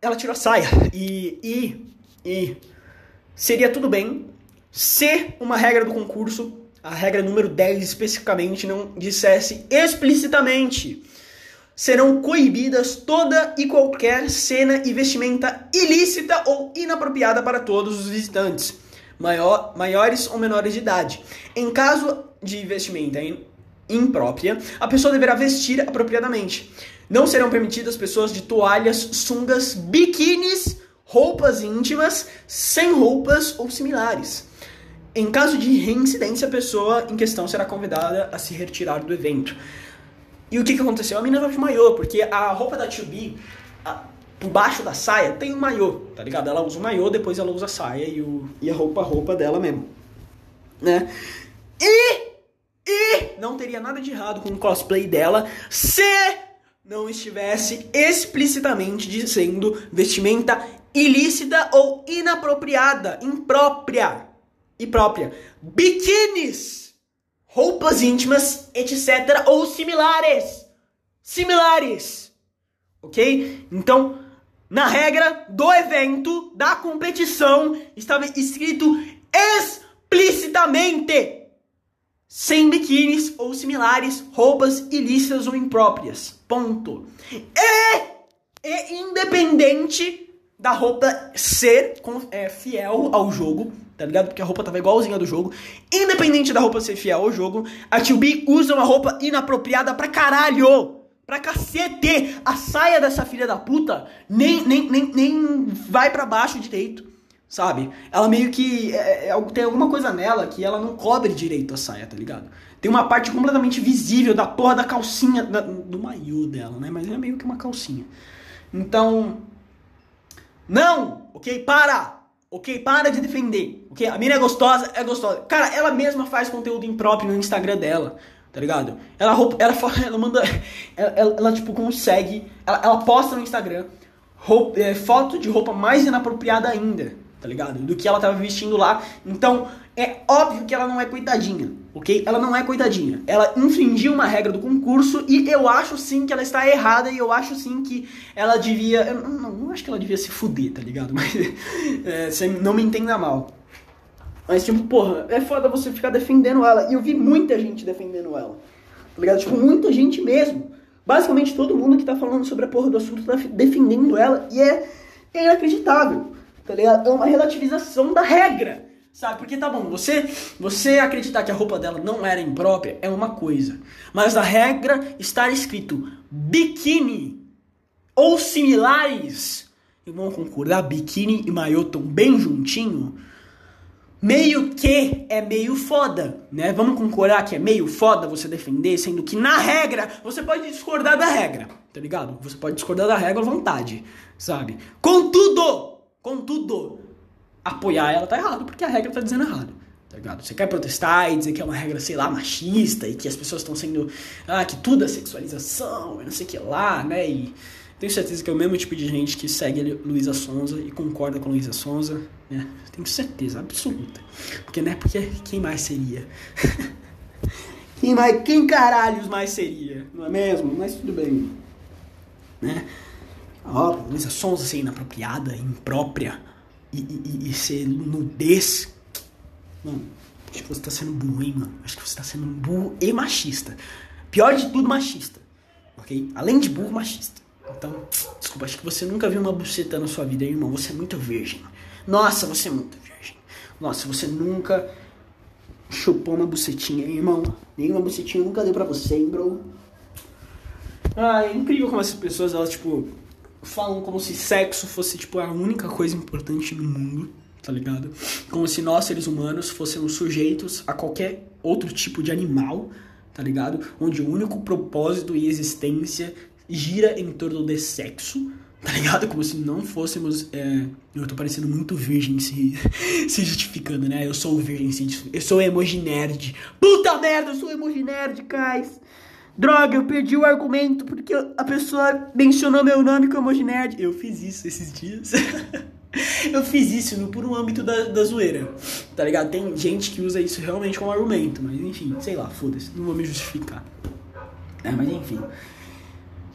ela tirou a saia. E, e, e. Seria tudo bem se uma regra do concurso, a regra número 10 especificamente, não dissesse explicitamente serão coibidas toda e qualquer cena e vestimenta ilícita ou inapropriada para todos os visitantes, maior, maiores ou menores de idade. Em caso de vestimenta imprópria, a pessoa deverá vestir apropriadamente. Não serão permitidas pessoas de toalhas, sungas, biquínis, roupas íntimas, sem roupas ou similares. Em caso de reincidência, a pessoa em questão será convidada a se retirar do evento. E o que, que aconteceu? A menina tava de maiô, porque a roupa da 2B, por baixo da saia, tem um maiô, tá ligado? Ela usa o maiô, depois ela usa a saia e, o, e a roupa, a roupa dela mesmo. Né? E, e não teria nada de errado com o cosplay dela se não estivesse explicitamente dizendo vestimenta ilícita ou inapropriada, imprópria e própria. Biquínis! roupas íntimas, etc. ou similares. Similares. Ok? Então, na regra do evento, da competição, estava escrito explicitamente: sem biquínis ou similares, roupas ilícitas ou impróprias. Ponto. E, e independente da roupa ser é, fiel ao jogo, tá ligado? Porque a roupa tava igualzinha do jogo. Independente da roupa ser fiel ao jogo, a Tio B usa uma roupa inapropriada pra caralho! Pra cacete! A saia dessa filha da puta nem, nem, nem, nem vai para baixo direito, sabe? Ela meio que. É, é, tem alguma coisa nela que ela não cobre direito a saia, tá ligado? Tem uma parte completamente visível da porra da calcinha, da, do maiô dela, né? Mas é meio que uma calcinha. Então. Não! Ok? Para! Ok? Para de defender. Ok? A mina é gostosa, é gostosa. Cara, ela mesma faz conteúdo impróprio no Instagram dela. tá ligado? Ela, roupa, ela, ela manda. Ela, ela, ela, tipo, consegue. Ela, ela posta no Instagram roupa, é, foto de roupa mais inapropriada ainda, tá ligado? Do que ela tava vestindo lá. Então, é óbvio que ela não é coitadinha, ok? Ela não é coitadinha. Ela infringiu uma regra do concurso e eu acho sim que ela está errada e eu acho sim que ela devia. Eu não, não acho que ela devia se fuder, tá ligado? Mas é, não me entenda mal. Mas, tipo, porra, é foda você ficar defendendo ela. E eu vi muita gente defendendo ela. Tá ligado? Tipo, muita gente mesmo. Basicamente todo mundo que tá falando sobre a porra do assunto tá defendendo ela. E é, é inacreditável. Tá ligado? É uma relativização da regra. Sabe? Porque tá bom, você, você acreditar que a roupa dela não era imprópria é uma coisa. Mas a regra está escrito biquíni ou similares. E vão concordar, biquíni e maiô estão bem juntinho meio que é meio foda, né? Vamos concordar que é meio foda você defender, sendo que na regra você pode discordar da regra, tá ligado? Você pode discordar da regra à vontade, sabe? Contudo, contudo, apoiar ela tá errado, porque a regra tá dizendo errado. Tá ligado? Você quer protestar e dizer que é uma regra, sei lá, machista e que as pessoas estão sendo. Ah, que tudo é sexualização e não sei o que lá, né? E tenho certeza que é o mesmo tipo de gente que segue Luísa Sonza e concorda com Luísa Sonza, né? Tenho certeza absoluta. Porque, né? Porque quem mais seria? quem mais, quem caralhos mais seria? Não é mesmo? Mas tudo bem. Né? Ó, Luísa Sonza ser inapropriada, imprópria e, e, e ser nudez. Mano, acho que você tá sendo burro, hein, mano? Acho que você tá sendo burro e machista. Pior de tudo, machista. Ok? Além de burro, machista. Então, desculpa, acho que você nunca viu uma buceta na sua vida, hein, irmão. Você é muito virgem. Nossa, você é muito virgem. Nossa, você nunca chupou uma bucetinha, hein, irmão. Nenhuma bucetinha nunca deu pra você, hein, bro. Ah, é incrível como essas pessoas, elas, tipo, falam como se sexo fosse, tipo, a única coisa importante no mundo, tá ligado? Como se nós, seres humanos, fôssemos sujeitos a qualquer outro tipo de animal, tá ligado? Onde o único propósito e existência gira em torno de sexo, tá ligado? Como se não fôssemos. É... Eu tô parecendo muito virgem se, se justificando, né? Eu sou virgem, se... eu sou emoji nerd. Puta merda, eu sou emoji nerd, Cais. Droga, eu perdi o argumento porque a pessoa mencionou meu nome como emoji nerd. Eu fiz isso esses dias. eu fiz isso no puro âmbito da, da zoeira, tá ligado? Tem gente que usa isso realmente como argumento, mas enfim, sei lá, foda-se, não vou me justificar. É, mas enfim.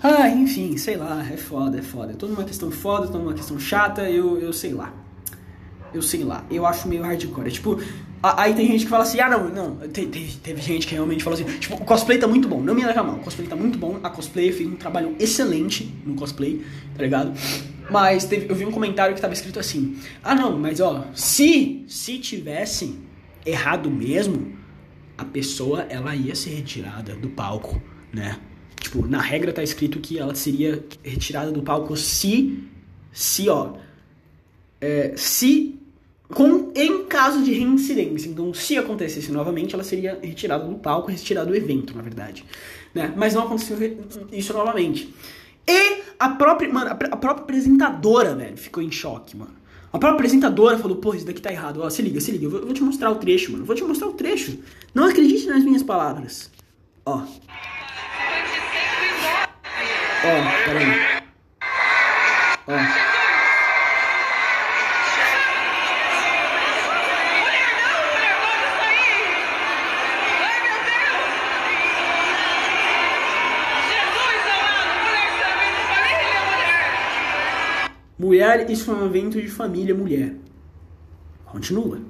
Ah, enfim, sei lá, é foda, é foda. É toda uma questão foda, toda uma questão chata, eu, eu sei lá. Eu sei lá, eu acho meio hardcore. É, tipo, aí tem gente que fala assim, ah não, não, teve, teve gente que realmente fala assim, tipo, o cosplay tá muito bom, não me leva mal, o cosplay tá muito bom, a cosplay fez um trabalho excelente no cosplay, tá ligado? Mas teve, eu vi um comentário que tava escrito assim, ah não, mas ó, se, se tivesse errado mesmo, a pessoa, ela ia ser retirada do palco, né? Tipo, na regra tá escrito que ela seria retirada do palco se. Se, ó. É, se. Com, em caso de reincidência. Então, se acontecesse novamente, ela seria retirada do palco, retirada do evento, na verdade. Né? Mas não aconteceu isso novamente. E a própria, mano, a própria apresentadora, velho, ficou em choque, mano. A própria apresentadora falou, pô, isso daqui tá errado. Ó, se liga, se liga, eu vou, te mostrar o trecho, mano. Eu vou te mostrar o trecho. Não acredite nas minhas palavras. Ó. Ó, peraí. Ó. Oh. Mulher, isso é um evento de família mulher. Continua.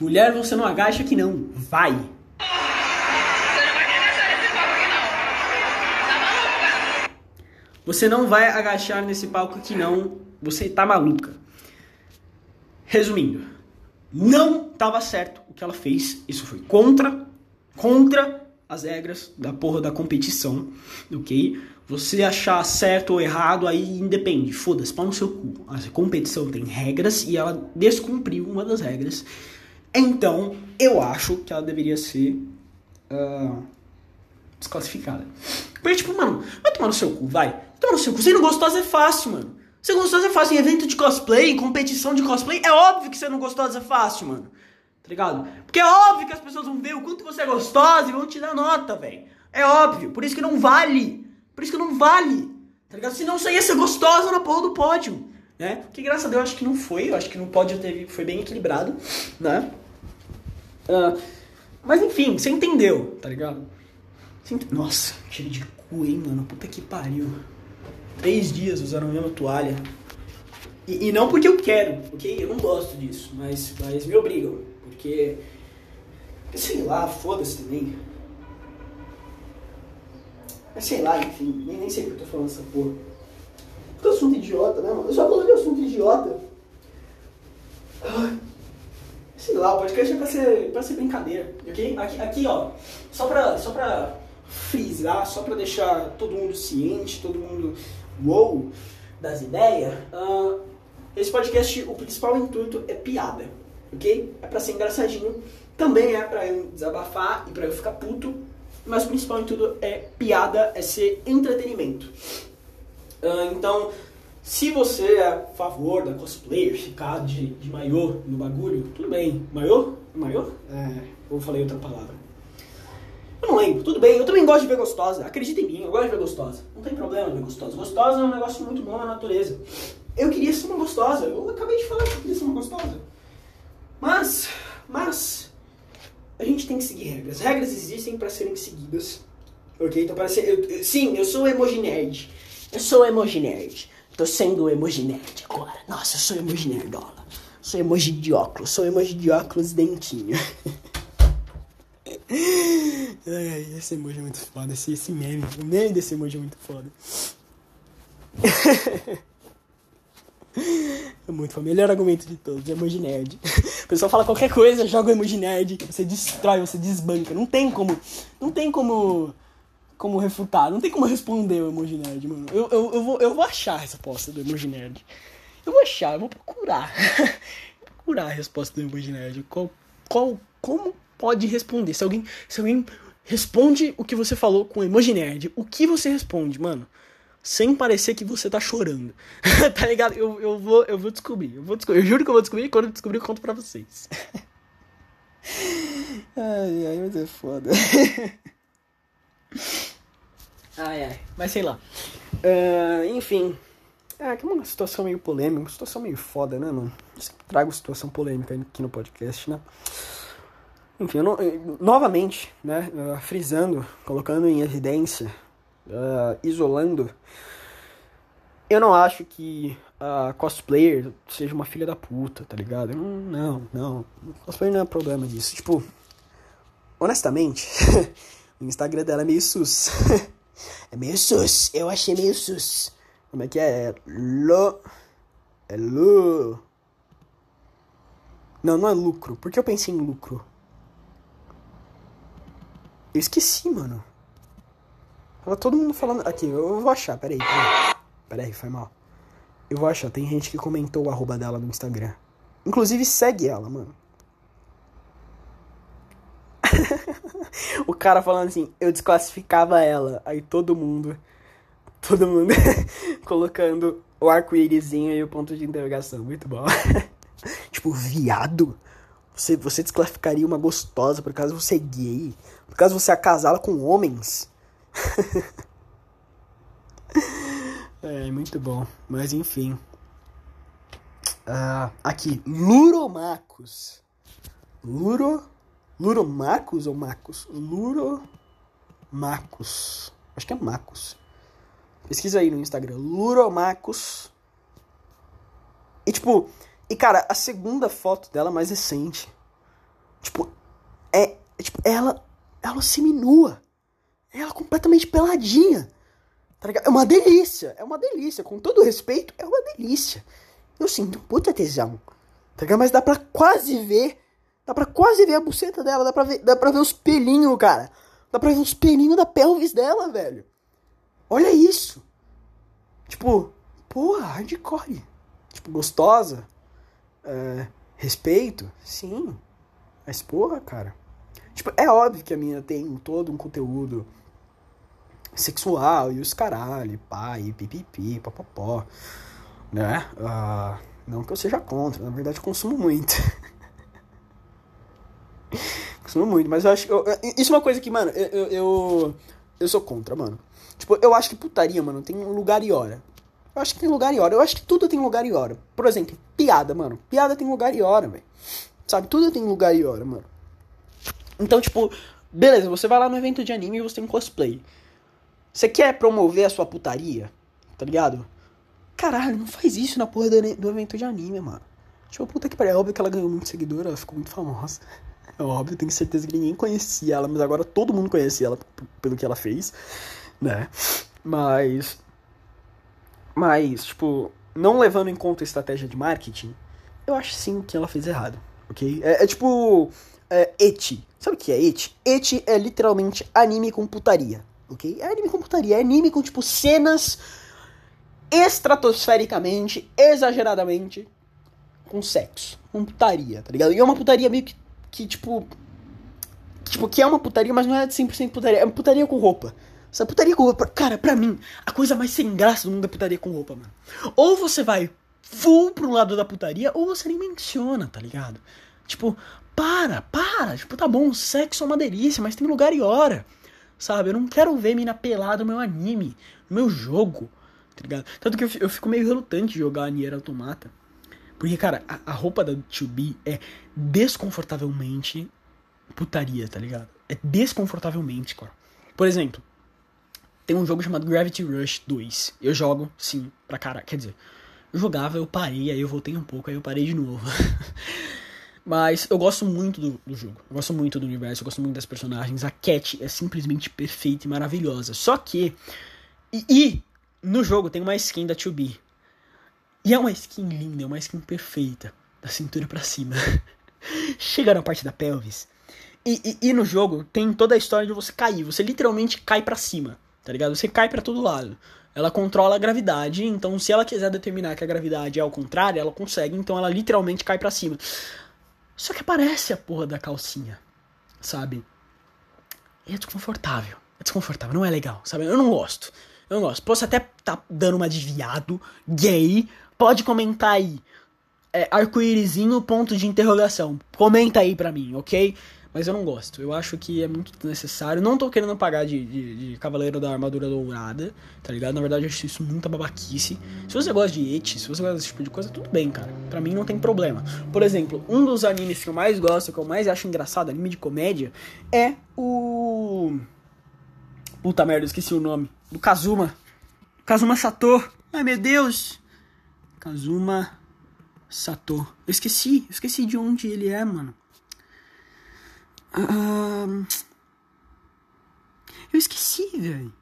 Mulher, você não agacha que não. Vai. Você não vai agachar nesse palco que não. Você tá maluca. Resumindo, não tava certo o que ela fez. Isso foi contra, contra as regras da porra da competição, ok? Você achar certo ou errado aí independe, foda-se, pau no seu cu. A competição tem regras e ela descumpriu uma das regras então, eu acho que ela deveria ser uh, desclassificada. Porque, tipo, mano, vai tomar no seu cu, vai. Então, no seu sendo gostosa é fácil, mano. Ser gostosa é fácil em evento de cosplay, em competição de cosplay. É óbvio que sendo gostosa é fácil, mano. Tá ligado? Porque é óbvio que as pessoas vão ver o quanto você é gostosa e vão te dar nota, velho. É óbvio. Por isso que não vale. Por isso que não vale. Tá ligado? Senão você ia ser gostosa na porra do pódio. Né? Que graças a Deus acho que não foi. Eu acho que no pódio teve, foi bem equilibrado. Né? Uh, mas enfim, você entendeu, tá ligado? Nossa, cheiro de cu, hein, mano? Puta que pariu. Três dias usando a mesma toalha. E, e, não porque eu quero, ok? Eu não gosto disso, mas, mas me obrigam. Porque. Sei lá, foda-se também. Mas sei lá, enfim, nem, nem sei porque eu tô falando essa porra. Que assunto idiota, né, mano? Eu só coloquei assunto idiota. Sei lá, o podcast é pra ser, pra ser brincadeira, ok? Aqui, aqui ó, só pra, só pra frisar, só pra deixar todo mundo ciente, todo mundo wow das ideias, uh, esse podcast, o principal intuito é piada, ok? É pra ser engraçadinho, também é pra eu desabafar e pra eu ficar puto, mas o principal intuito é piada, é ser entretenimento. Uh, então, se você é a favor da cosplayer ficar de, de maiô no bagulho, tudo bem. Maiô? Maiô? É, ou falei outra palavra. Eu não lembro, tudo bem, eu também gosto de ver gostosa. Acredita em mim, eu gosto de ver gostosa. Não tem problema ver gostosa. Gostosa é um negócio muito bom na natureza. Eu queria ser uma gostosa. Eu acabei de falar que eu queria ser uma gostosa. Mas, mas, a gente tem que seguir regras. Regras existem para serem seguidas. Ok? Então, para ser. Eu, sim, eu sou emoji nerd. Eu sou emoji nerd. Tô sendo emoji nerd agora. Nossa, eu sou emoji nerdola. Sou emoji de óculos. Sou emoji de óculos dentinho. Esse emoji é muito foda. Esse, esse meme. O meme desse emoji é muito foda. É muito foda. Melhor argumento de todos. Emoji nerd. O pessoal fala qualquer coisa, joga o emoji nerd. Você destrói, você desbanca. Não tem como. Não tem como como refutar, não tem como responder o emoji nerd, mano. Eu, eu, eu, vou, eu vou achar a resposta do emoji nerd. Eu vou achar, eu vou procurar. procurar a resposta do emoji nerd. Qual, qual, como pode responder? Se alguém, se alguém responde o que você falou com emoji nerd, o que você responde, mano? Sem parecer que você tá chorando. tá ligado? Eu, eu, vou, eu vou descobrir. Eu, vou descobrir. eu juro que eu vou descobrir e quando eu descobrir eu conto pra vocês. ai, ai, mas é foda. Ai, ai. Mas sei lá. Uh, enfim. É, que é uma situação meio polêmica, uma situação meio foda, né, mano? Eu sempre trago situação polêmica aqui no podcast, né? Enfim, não, novamente, né, uh, frisando, colocando em evidência, uh, isolando, eu não acho que a cosplayer seja uma filha da puta, tá ligado? Não, não. Cosplayer não é problema disso. Tipo, honestamente, o Instagram dela é meio sus. É meio sus. Eu achei meio sus. Como é que é? É lo. É lu. Não, não é lucro. Por que eu pensei em lucro? Eu esqueci, mano. Tava todo mundo falando. Aqui, eu vou achar. Peraí, peraí. Peraí, foi mal. Eu vou achar. Tem gente que comentou o arroba dela no Instagram. Inclusive, segue ela, mano. o cara falando assim, eu desclassificava ela. Aí todo mundo, todo mundo colocando o arco-írisinho e o ponto de interrogação. Muito bom. tipo, viado? Você, você desclassificaria uma gostosa por causa você é gay? Por causa você casada com homens? é, muito bom. Mas enfim. Uh, aqui, Luromacos. Luro Luro Marcos ou Marcos? Luro Marcos. Acho que é Marcos. Pesquisa aí no Instagram. Luromacos. E tipo, e cara, a segunda foto dela mais recente. Tipo, é, é tipo, ela ela seminua. Ela completamente peladinha. Tá? É uma delícia, é uma delícia, com todo respeito, é uma delícia. Eu sinto puta tesão. Tá ligado? Mas dá pra quase ver Dá pra quase ver a buceta dela, dá pra ver, dá pra ver os pelinhos, cara. Dá pra ver os pelinhos da pelvis dela, velho. Olha isso. Tipo, porra, hardcore. Tipo, gostosa. É, respeito, sim. Mas, porra, cara. Tipo, é óbvio que a minha tem todo um conteúdo sexual e os caralho, pai, pipipi, papapó, né? Uh, não que eu seja contra, na verdade eu consumo muito. consumo muito, mas eu acho que. Eu, isso é uma coisa que, mano, eu, eu, eu sou contra, mano. Tipo, eu acho que putaria, mano, tem lugar e hora. Eu acho que tem lugar e hora. Eu acho que tudo tem lugar e hora. Por exemplo, piada, mano. Piada tem lugar e hora, velho. Sabe? Tudo tem lugar e hora, mano. Então, tipo, beleza, você vai lá no evento de anime e você tem cosplay. Você quer promover a sua putaria? Tá ligado? Caralho, não faz isso na porra do, do evento de anime, mano. Tipo, puta que pariu. É óbvio que ela ganhou muito seguidor, ela ficou muito famosa. É óbvio, tenho certeza que ninguém conhecia ela, mas agora todo mundo conhece ela pelo que ela fez, né? Mas. Mas, tipo, não levando em conta a estratégia de marketing, eu acho sim que ela fez errado, ok? É, é tipo. É, eti. Sabe o que é eti? Eti é literalmente anime com putaria ok? É anime com putaria, é anime com, tipo, cenas estratosfericamente, exageradamente com sexo, com putaria, tá ligado? E é uma putaria meio que, que tipo, tipo, que é uma putaria, mas não é 100% putaria, é uma putaria com roupa. Essa putaria com roupa, cara, pra mim, a coisa mais sem graça do mundo é putaria com roupa, mano. Ou você vai full pro lado da putaria, ou você nem menciona, tá ligado? Tipo, para, para, tipo, tá bom, sexo é uma delícia, mas tem lugar e hora. Sabe? Eu não quero ver mina pelada no meu anime, no meu jogo, tá ligado? Tanto que eu, fico meio relutante de jogar Nier Automata. Porque, cara, a, a roupa da 2B é desconfortavelmente putaria, tá ligado? É desconfortavelmente, cara. Por exemplo, tem um jogo chamado Gravity Rush 2. Eu jogo, sim, pra cara. Quer dizer, eu jogava, eu parei, aí eu voltei um pouco, aí eu parei de novo. Mas eu gosto muito do, do, jogo. Eu gosto muito do universo, eu gosto muito das personagens. A Cat é simplesmente perfeita e maravilhosa. Só que. E, e no jogo tem uma skin da 2B. E é uma skin linda, é uma skin perfeita. Da cintura para cima. Chega na parte da pelvis. E, e, e, no jogo tem toda a história de você cair. Você literalmente cai para cima. Tá ligado? Você cai para todo lado. Ela controla a gravidade, então se ela quiser determinar que a gravidade é ao contrário, ela consegue, então ela literalmente cai para cima. Só que aparece a porra da calcinha, sabe? E é desconfortável. É desconfortável, não é legal, sabe? Eu não gosto. Eu não gosto. Posso até tá dando uma desviado, gay. Pode comentar aí. É, arco-írisinho, ponto de interrogação. Comenta aí pra mim, ok? Mas eu não gosto. Eu acho que é muito necessário. Não tô querendo pagar de, de, de Cavaleiro da Armadura Dourada, tá ligado? Na verdade, eu acho isso muita babaquice. Se você gosta de Eti, se você gosta desse tipo de coisa, tudo bem, cara. Pra mim não tem problema. Por exemplo, um dos animes que eu mais gosto, que eu mais acho engraçado, anime de comédia, é o. Puta merda, eu esqueci o nome. Do Kazuma. Kazuma Sato. Ai meu Deus! Kazuma Sato. Eu esqueci, eu esqueci de onde ele é, mano. Uh, eu esqueci, velho.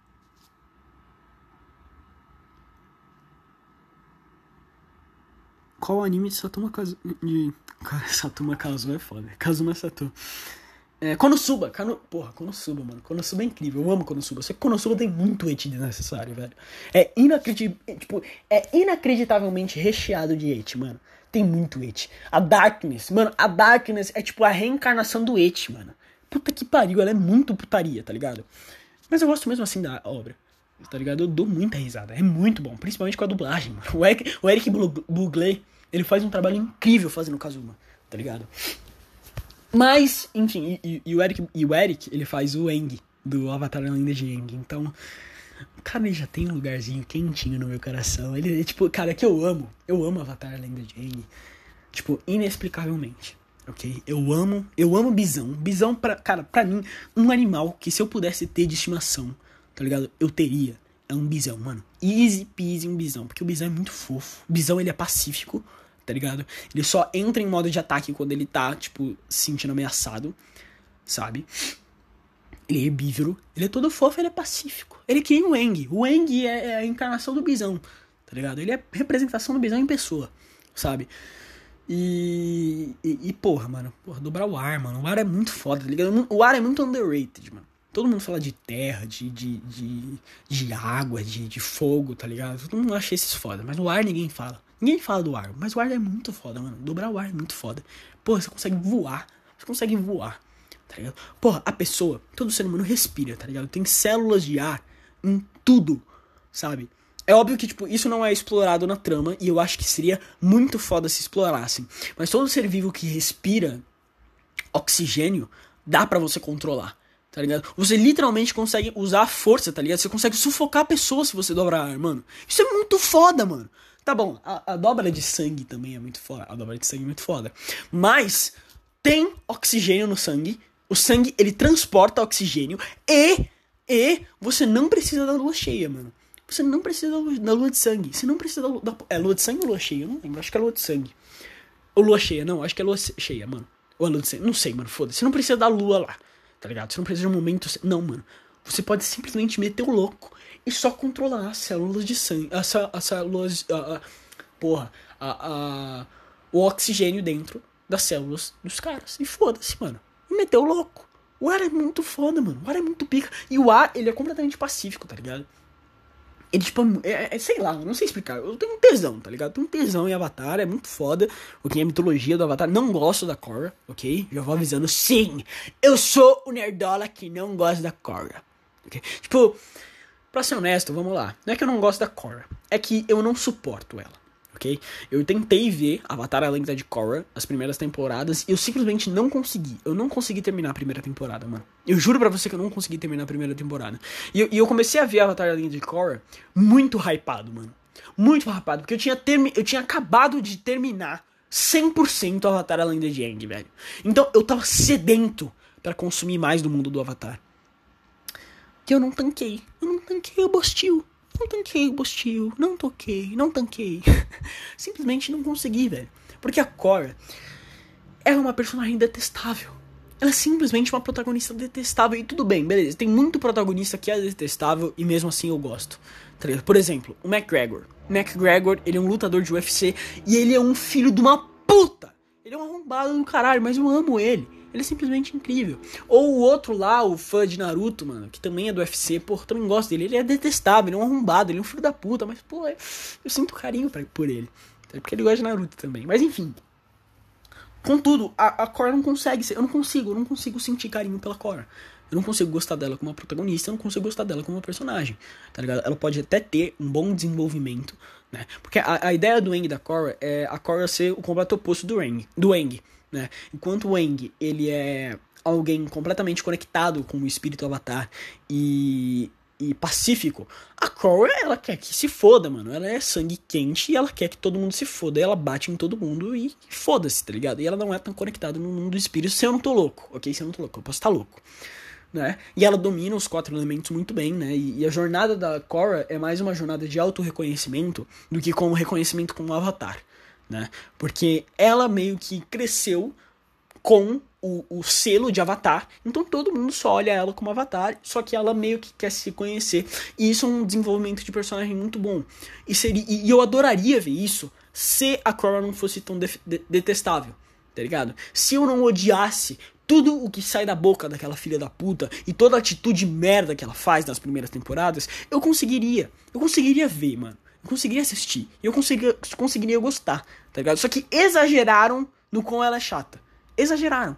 Qual anime de Satuma Kazu... De... Satuma Kazu é foda. Kazuma Sato. É, Konosuba. Kano... Porra, Konosuba, mano. Konosuba é incrível. Eu amo Konosuba. Só que Konosuba tem muito hate desnecessário, velho. É, inacredit... tipo, é inacreditavelmente recheado de hate, mano tem muito et. A Darkness, mano, a Darkness é tipo a reencarnação do et, mano. Puta que pariu, ela é muito putaria, tá ligado? Mas eu gosto mesmo assim da obra, tá ligado? Eu dou muita risada, é muito bom, principalmente com a dublagem, mano. O Eric, o Eric Buglé, ele faz um trabalho incrível fazendo Kazuma, tá ligado? Mas, enfim, e, e, o Eric, e o Eric, ele faz o Eng, do Avatar Lenda de Eng, então... Cara, ele já tem um lugarzinho quentinho no meu coração. Ele é tipo, cara, que eu amo. Eu amo Avatar Lenda de Aang. Tipo, inexplicavelmente. Ok? Eu amo, eu amo bisão. Bisão, pra, cara, pra mim, um animal que se eu pudesse ter de estimação, tá ligado? Eu teria. É um bisão, mano. Easy peasy um bisão. Porque o bisão é muito fofo. O bisão, ele é pacífico, tá ligado? Ele só entra em modo de ataque quando ele tá, tipo, se sentindo ameaçado, sabe? Ele é herbívoro, ele é todo fofo, ele é pacífico. Ele é que o Eng. O Eng é, é a encarnação do bisão, tá ligado? Ele é representação do bisão em pessoa, sabe? E, e, e, porra, mano, porra, dobrar o ar, mano. O ar é muito foda, tá ligado? O ar é muito underrated, mano. Todo mundo fala de terra, de, de, de, de água, de, de fogo, tá ligado? Todo mundo acha esses foda, mas o ar ninguém fala. Ninguém fala do ar, mas o ar é muito foda, mano. Dobrar o ar é muito foda. Porra, você consegue voar. Você consegue voar tá ligado? Porra, a pessoa, todo ser humano respira, tá ligado? Tem células de ar em tudo, sabe? É óbvio que, tipo, isso não é explorado na trama, e eu acho que seria muito foda se explorassem. Mas todo ser vivo que respira oxigênio, dá para você controlar, tá ligado? Você literalmente consegue usar a força, tá ligado? Você consegue sufocar a pessoa se você dobrar ar, mano. Isso é muito foda, mano. Tá bom, a, a dobra de sangue também é muito foda. A dobra de sangue é muito foda. Mas tem oxigênio no sangue. O sangue, ele transporta oxigênio e, e você não precisa da lua cheia, mano. Você não precisa da lua, da lua de sangue. Você não precisa da, da, É lua de sangue ou lua cheia? Eu não lembro. Acho que é lua de sangue. Ou lua cheia, não. Acho que é lua cheia, mano. Ou é lua de sangue. Não sei, mano. Foda-se. Você não precisa da lua lá. Tá ligado? Você não precisa de um momento. Não, mano. Você pode simplesmente meter o louco e só controlar as células de sangue. As, as células. A, a, porra. A, a, o oxigênio dentro das células dos caras. E foda-se, mano. Meter o louco. O ar é muito foda, mano. O ar é muito pica. E o ar, ele é completamente pacífico, tá ligado? Ele, tipo, é, é, sei lá, não sei explicar. Eu tenho um tesão, tá ligado? Eu tenho um tesão em Avatar, é muito foda. O que é a mitologia do Avatar. Não gosto da Korra, ok? Já vou avisando, sim! Eu sou o nerdola que não gosta da Korra. Okay? Tipo, pra ser honesto, vamos lá. Não é que eu não gosto da Korra, é que eu não suporto ela ok? Eu tentei ver Avatar A Lenda de Korra, as primeiras temporadas, e eu simplesmente não consegui. Eu não consegui terminar a primeira temporada, mano. Eu juro pra você que eu não consegui terminar a primeira temporada. E eu, e eu comecei a ver Avatar A Lenda de Korra muito hypado, mano. Muito hypado, porque eu tinha, termi eu tinha acabado de terminar 100% Avatar A Lenda de Aang, velho. Então eu tava sedento para consumir mais do mundo do Avatar. Que eu não tanquei. Eu não tanquei o Bostil. Não tanquei o Bostil, não toquei, não tanquei. Simplesmente não consegui, velho. Porque a Cora é uma personagem detestável. Ela é simplesmente uma protagonista detestável. E tudo bem, beleza. Tem muito protagonista que é detestável e mesmo assim eu gosto. Tá Por exemplo, o McGregor. McGregor, ele é um lutador de UFC e ele é um filho de uma puta. Ele é um arrombado do caralho, mas eu amo ele. Ele é simplesmente incrível. Ou o outro lá, o fã de Naruto, mano, que também é do UFC, pô, também gosto dele. Ele é detestável, ele é um arrombado, ele é um filho da puta, mas, pô, eu sinto carinho pra, por ele. Porque ele gosta de Naruto também. Mas enfim. Contudo, a, a Cora não consegue ser. Eu não consigo, eu não consigo sentir carinho pela Cora. Eu não consigo gostar dela como uma protagonista, eu não consigo gostar dela como uma personagem, tá ligado? Ela pode até ter um bom desenvolvimento, né? Porque a, a ideia do Eng da Cora é a Cora ser o completo oposto do Eng, do Eng né? Enquanto o Eng, ele é alguém completamente conectado com o espírito avatar e, e pacífico, a Korra, ela quer que se foda, mano. Ela é sangue quente e ela quer que todo mundo se foda. Ela bate em todo mundo e foda-se, tá ligado? E ela não é tão conectada no mundo do espírito se eu não tô louco, ok? Se eu não tô louco, eu posso estar tá louco. Né? E ela domina os quatro elementos muito bem, né? E, e a jornada da Korra é mais uma jornada de auto-reconhecimento do que com o reconhecimento como avatar né? Porque ela meio que cresceu com o, o, selo de Avatar, então todo mundo só olha ela como Avatar, só que ela meio que quer se conhecer, e isso é um desenvolvimento de personagem muito bom. E, seria, e eu adoraria ver isso se a Korra não fosse tão de, de, detestável, tá ligado? Se eu não odiasse tudo o que sai da boca daquela filha da puta e toda a atitude merda que ela faz nas primeiras temporadas, eu conseguiria. Eu conseguiria ver, mano conseguiria assistir. Eu conseguiria, conseguiria gostar, tá ligado? Só que exageraram no quão ela é chata. Exageraram.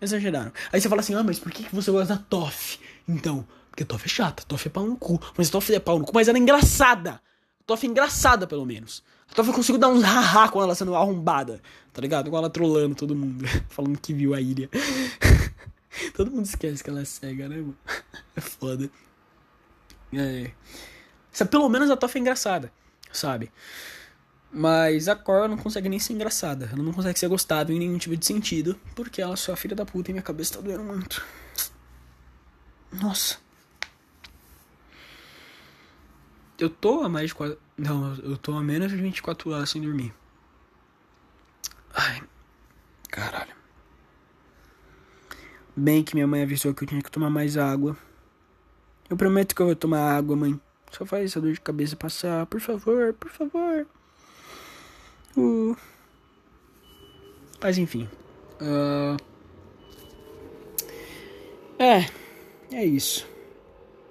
Exageraram. Aí você fala assim, ah, mas por que você gosta da Toff? Então, porque Toff é chata, Toff é pau no cu. Mas Toff é pau no cu, mas ela é engraçada. Toff é engraçada, pelo menos. A Toff eu consigo dar uns haha com ela sendo arrombada, tá ligado? Com ela trolando todo mundo, falando que viu a ilha. todo mundo esquece que ela é cega, né, mano? É foda. É. Pelo menos a Toff é engraçada sabe? Mas a Cora não consegue nem ser engraçada. Ela não consegue ser gostada em nenhum tipo de sentido. Porque ela só é filha da puta e minha cabeça tá doendo muito. Nossa. Eu tô a mais de 4. Não, eu tô a menos de 24 horas sem dormir. Ai. Caralho. Bem que minha mãe avisou que eu tinha que tomar mais água. Eu prometo que eu vou tomar água, mãe. Só faz essa dor de cabeça passar, por favor, por favor. Uh. Mas enfim. Uh... É, é isso.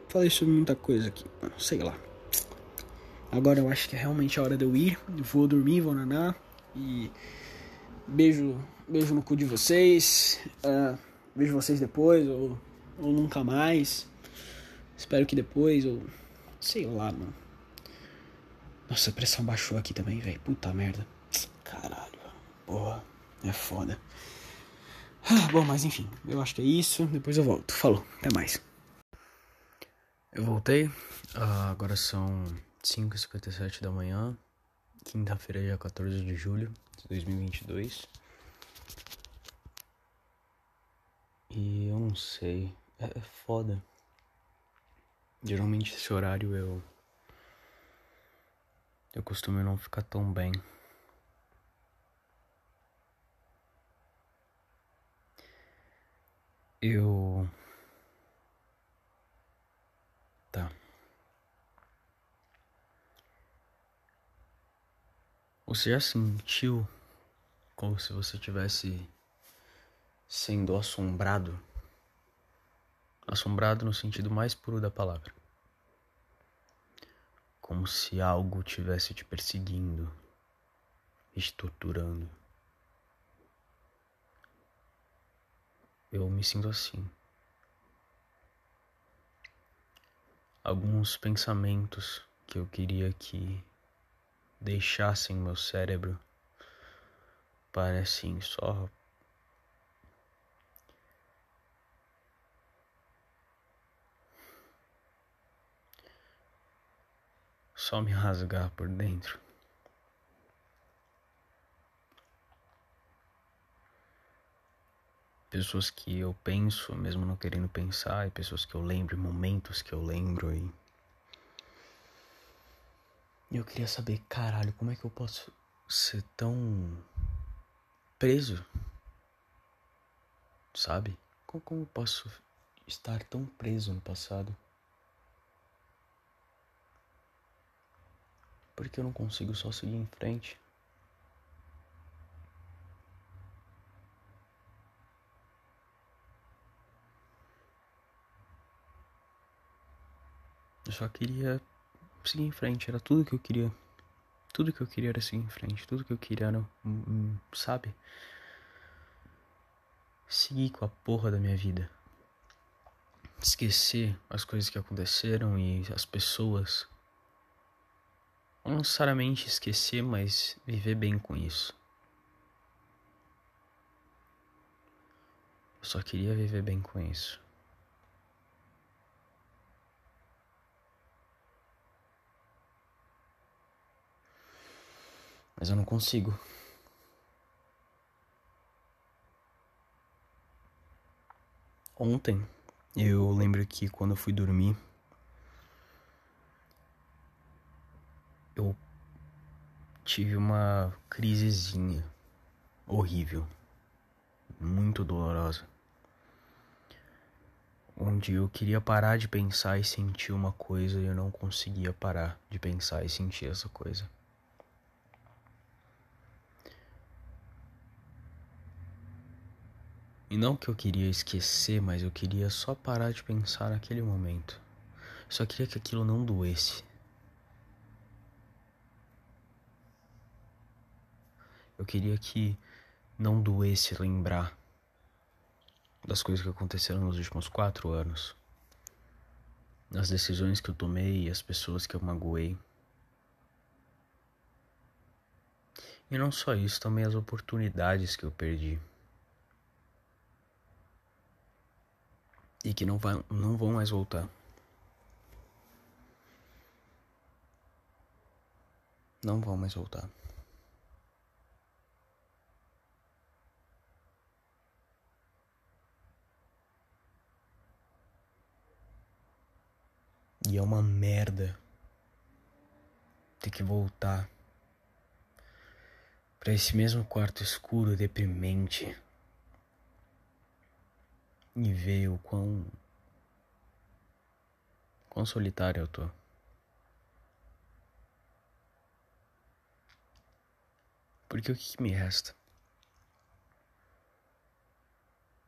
Falei sobre muita coisa aqui, sei lá. Agora eu acho que é realmente a hora de eu ir. Vou dormir, vou nanar. E beijo, beijo no cu de vocês. Uh, vejo vocês depois ou, ou nunca mais. Espero que depois ou Sei lá, mano. Nossa, a pressão baixou aqui também, velho. Puta merda. Caralho. Porra, é foda. Ah, bom, mas enfim, eu acho que é isso. Depois eu volto. Falou, até mais. Eu voltei. Ah, agora são 5h57 da manhã. Quinta-feira, dia 14 de julho de 2022. E eu não sei. É, é foda. Geralmente esse horário eu. Eu costumo não ficar tão bem. Eu. Tá. Você já sentiu como se você tivesse sendo assombrado? Assombrado no sentido mais puro da palavra. Como se algo tivesse te perseguindo, te torturando. Eu me sinto assim. Alguns pensamentos que eu queria que deixassem meu cérebro parecem só só me rasgar por dentro. Pessoas que eu penso, mesmo não querendo pensar, e pessoas que eu lembro, momentos que eu lembro e. Eu queria saber, caralho, como é que eu posso ser tão preso? Sabe? Como, eu posso estar tão preso no passado? Porque eu não consigo só seguir em frente. Eu só queria seguir em frente, era tudo que eu queria. Tudo que eu queria era seguir em frente, tudo que eu queria era, hum, sabe? Seguir com a porra da minha vida. Esquecer as coisas que aconteceram e as pessoas não necessariamente esquecer, mas viver bem com isso. Eu só queria viver bem com isso. Mas eu não consigo. Ontem, eu lembro que quando eu fui dormir, eu tive uma crisezinha horrível, muito dolorosa, onde eu queria parar de pensar e sentir uma coisa e eu não conseguia parar de pensar e sentir essa coisa. E não que eu queria esquecer, mas eu queria só parar de pensar naquele momento. Só queria que aquilo não doesse. Eu queria que não doesse lembrar das coisas que aconteceram nos últimos quatro anos, das decisões que eu tomei e as pessoas que eu magoei. E não só isso, também as oportunidades que eu perdi. E que não, vai, não vão mais voltar. Não vão mais voltar. E é uma merda ter que voltar para esse mesmo quarto escuro deprimente e ver o quão quão solitário eu tô. Porque o que, que me resta?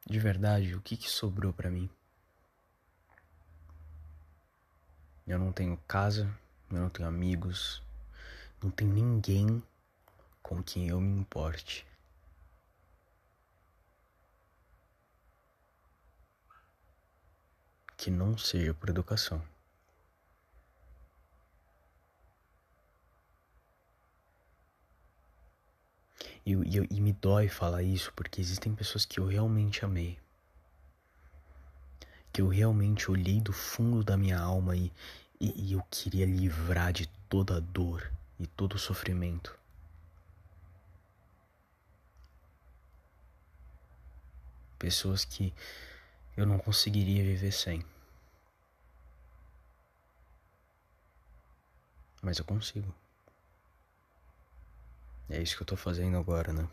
De verdade, o que, que sobrou para mim? Eu não tenho casa, eu não tenho amigos, não tenho ninguém com quem eu me importe. Que não seja por educação. E, e, e me dói falar isso porque existem pessoas que eu realmente amei. Que eu realmente olhei do fundo da minha alma e, e, e eu queria livrar de toda a dor e todo o sofrimento. Pessoas que eu não conseguiria viver sem. Mas eu consigo. É isso que eu tô fazendo agora, né?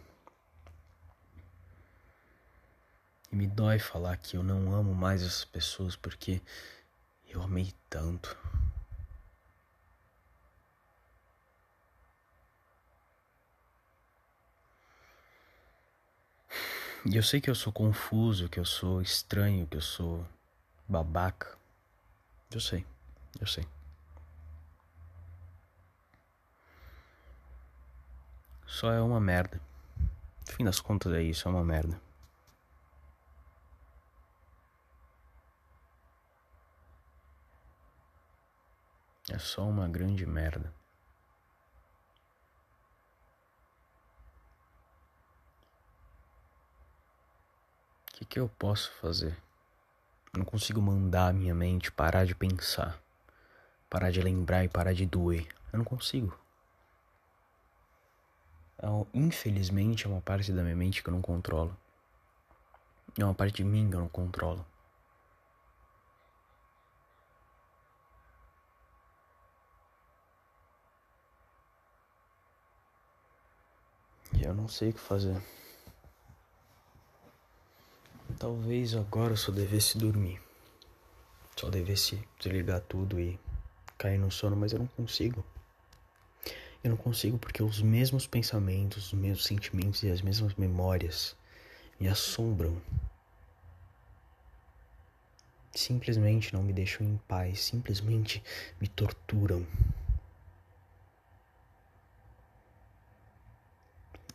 E me dói falar que eu não amo mais essas pessoas porque eu amei tanto. E eu sei que eu sou confuso, que eu sou estranho, que eu sou babaca. Eu sei, eu sei. Só é uma merda. No fim das contas é isso, é uma merda. É só uma grande merda. O que, que eu posso fazer? Eu não consigo mandar a minha mente parar de pensar, parar de lembrar e parar de doer. Eu não consigo. É infelizmente, é uma parte da minha mente que eu não controlo. É uma parte de mim que eu não controlo. E eu não sei o que fazer. Talvez agora eu só devesse dormir. Só devesse desligar tudo e cair no sono, mas eu não consigo. Eu não consigo porque os mesmos pensamentos, os mesmos sentimentos e as mesmas memórias me assombram. Simplesmente não me deixam em paz, simplesmente me torturam.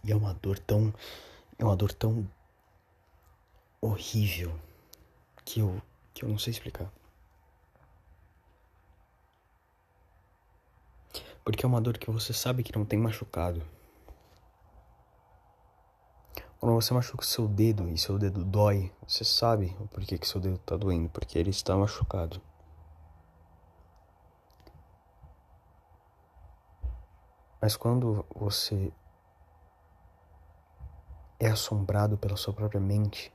E é uma dor tão. É uma dor tão horrível que eu, que eu não sei explicar. Porque é uma dor que você sabe que não tem machucado. Quando você machuca o seu dedo e seu dedo dói, você sabe o porquê que seu dedo está doendo, porque ele está machucado. Mas quando você é assombrado pela sua própria mente,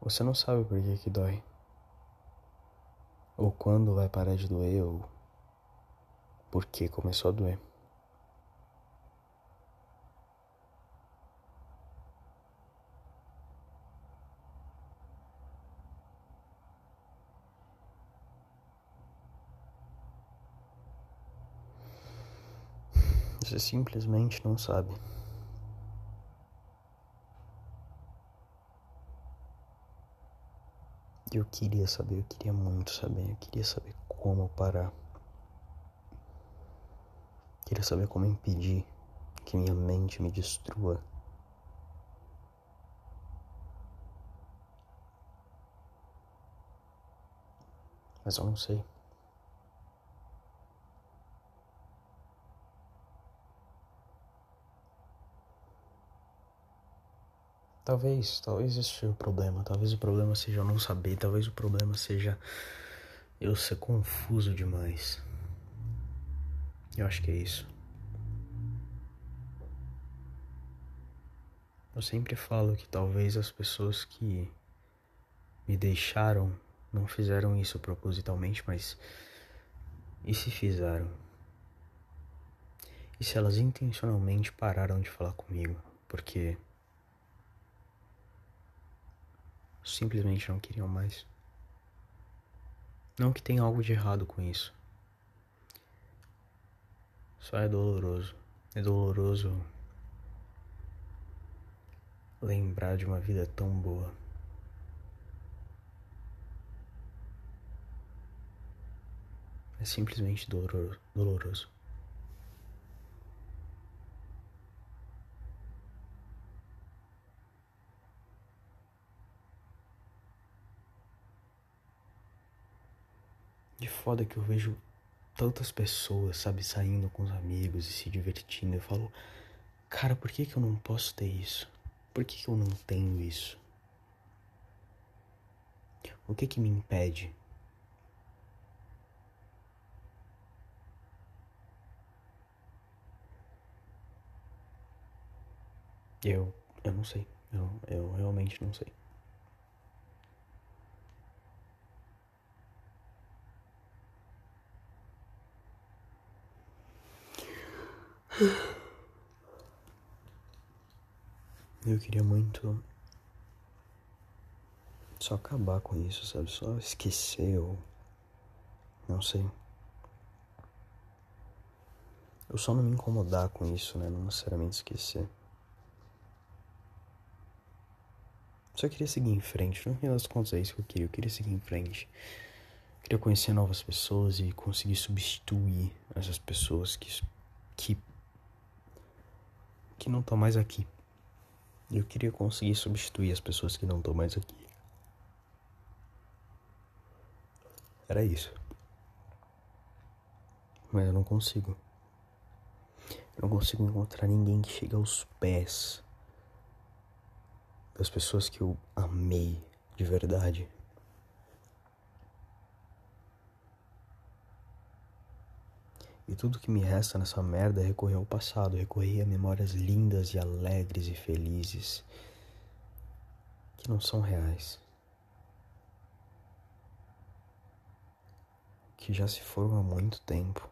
você não sabe por que que dói ou quando vai parar de doer, ou por que começou a doer. Você simplesmente não sabe. Eu queria saber, eu queria muito saber, eu queria saber como parar. Eu queria saber como impedir que minha mente me destrua. Mas eu não sei. Talvez, talvez esse seja o problema. Talvez o problema seja eu não saber. Talvez o problema seja eu ser confuso demais. Eu acho que é isso. Eu sempre falo que talvez as pessoas que me deixaram não fizeram isso propositalmente, mas e se fizeram? E se elas intencionalmente pararam de falar comigo? Porque simplesmente não queriam mais. Não que tenha algo de errado com isso. Só é doloroso. É doloroso lembrar de uma vida tão boa. É simplesmente doloroso. De foda que eu vejo tantas pessoas, sabe, saindo com os amigos e se divertindo. Eu falo, cara, por que, que eu não posso ter isso? Por que, que eu não tenho isso? O que que me impede? Eu, eu não sei. Eu, eu realmente não sei. Eu queria muito só acabar com isso, sabe? Só esquecer ou. Não sei. Eu só não me incomodar com isso, né? Não necessariamente esquecer. Só queria seguir em frente. No final das contas, é isso que eu queria. Eu queria seguir em frente. Queria conhecer novas pessoas e conseguir substituir essas pessoas que. que. Que não estão mais aqui. Eu queria conseguir substituir as pessoas que não estão mais aqui. Era isso. Mas eu não consigo. Eu não consigo encontrar ninguém que chegue aos pés das pessoas que eu amei de verdade. E tudo que me resta nessa merda é recorrer ao passado, recorrer a memórias lindas e alegres e felizes que não são reais. Que já se foram há muito tempo.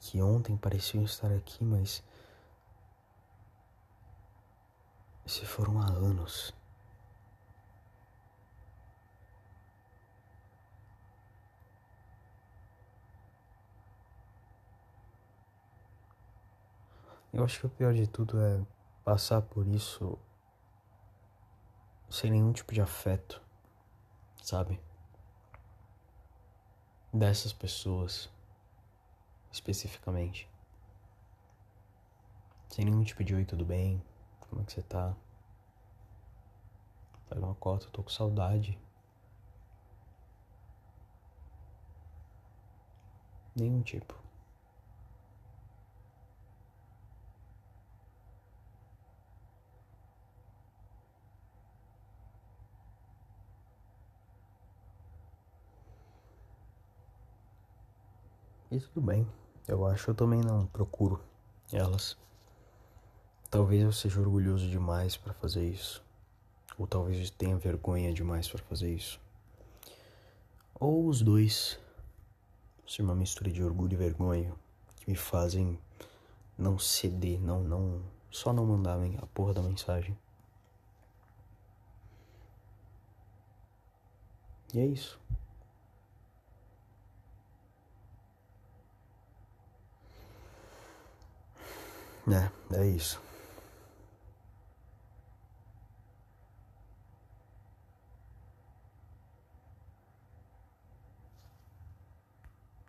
Que ontem pareciam estar aqui, mas se foram há anos. Eu acho que o pior de tudo é passar por isso sem nenhum tipo de afeto, sabe? Dessas pessoas, especificamente. Sem nenhum tipo de oi, tudo bem? Como é que você tá? Faz uma cota, eu tô com saudade. Nenhum tipo. E tudo bem. Eu acho eu também não procuro elas. Talvez eu seja orgulhoso demais para fazer isso. Ou talvez eu tenha vergonha demais para fazer isso. Ou os dois. Ser uma mistura de orgulho e vergonha que me fazem não ceder, não, não, só não mandar a porra da mensagem. E é isso. É, é isso.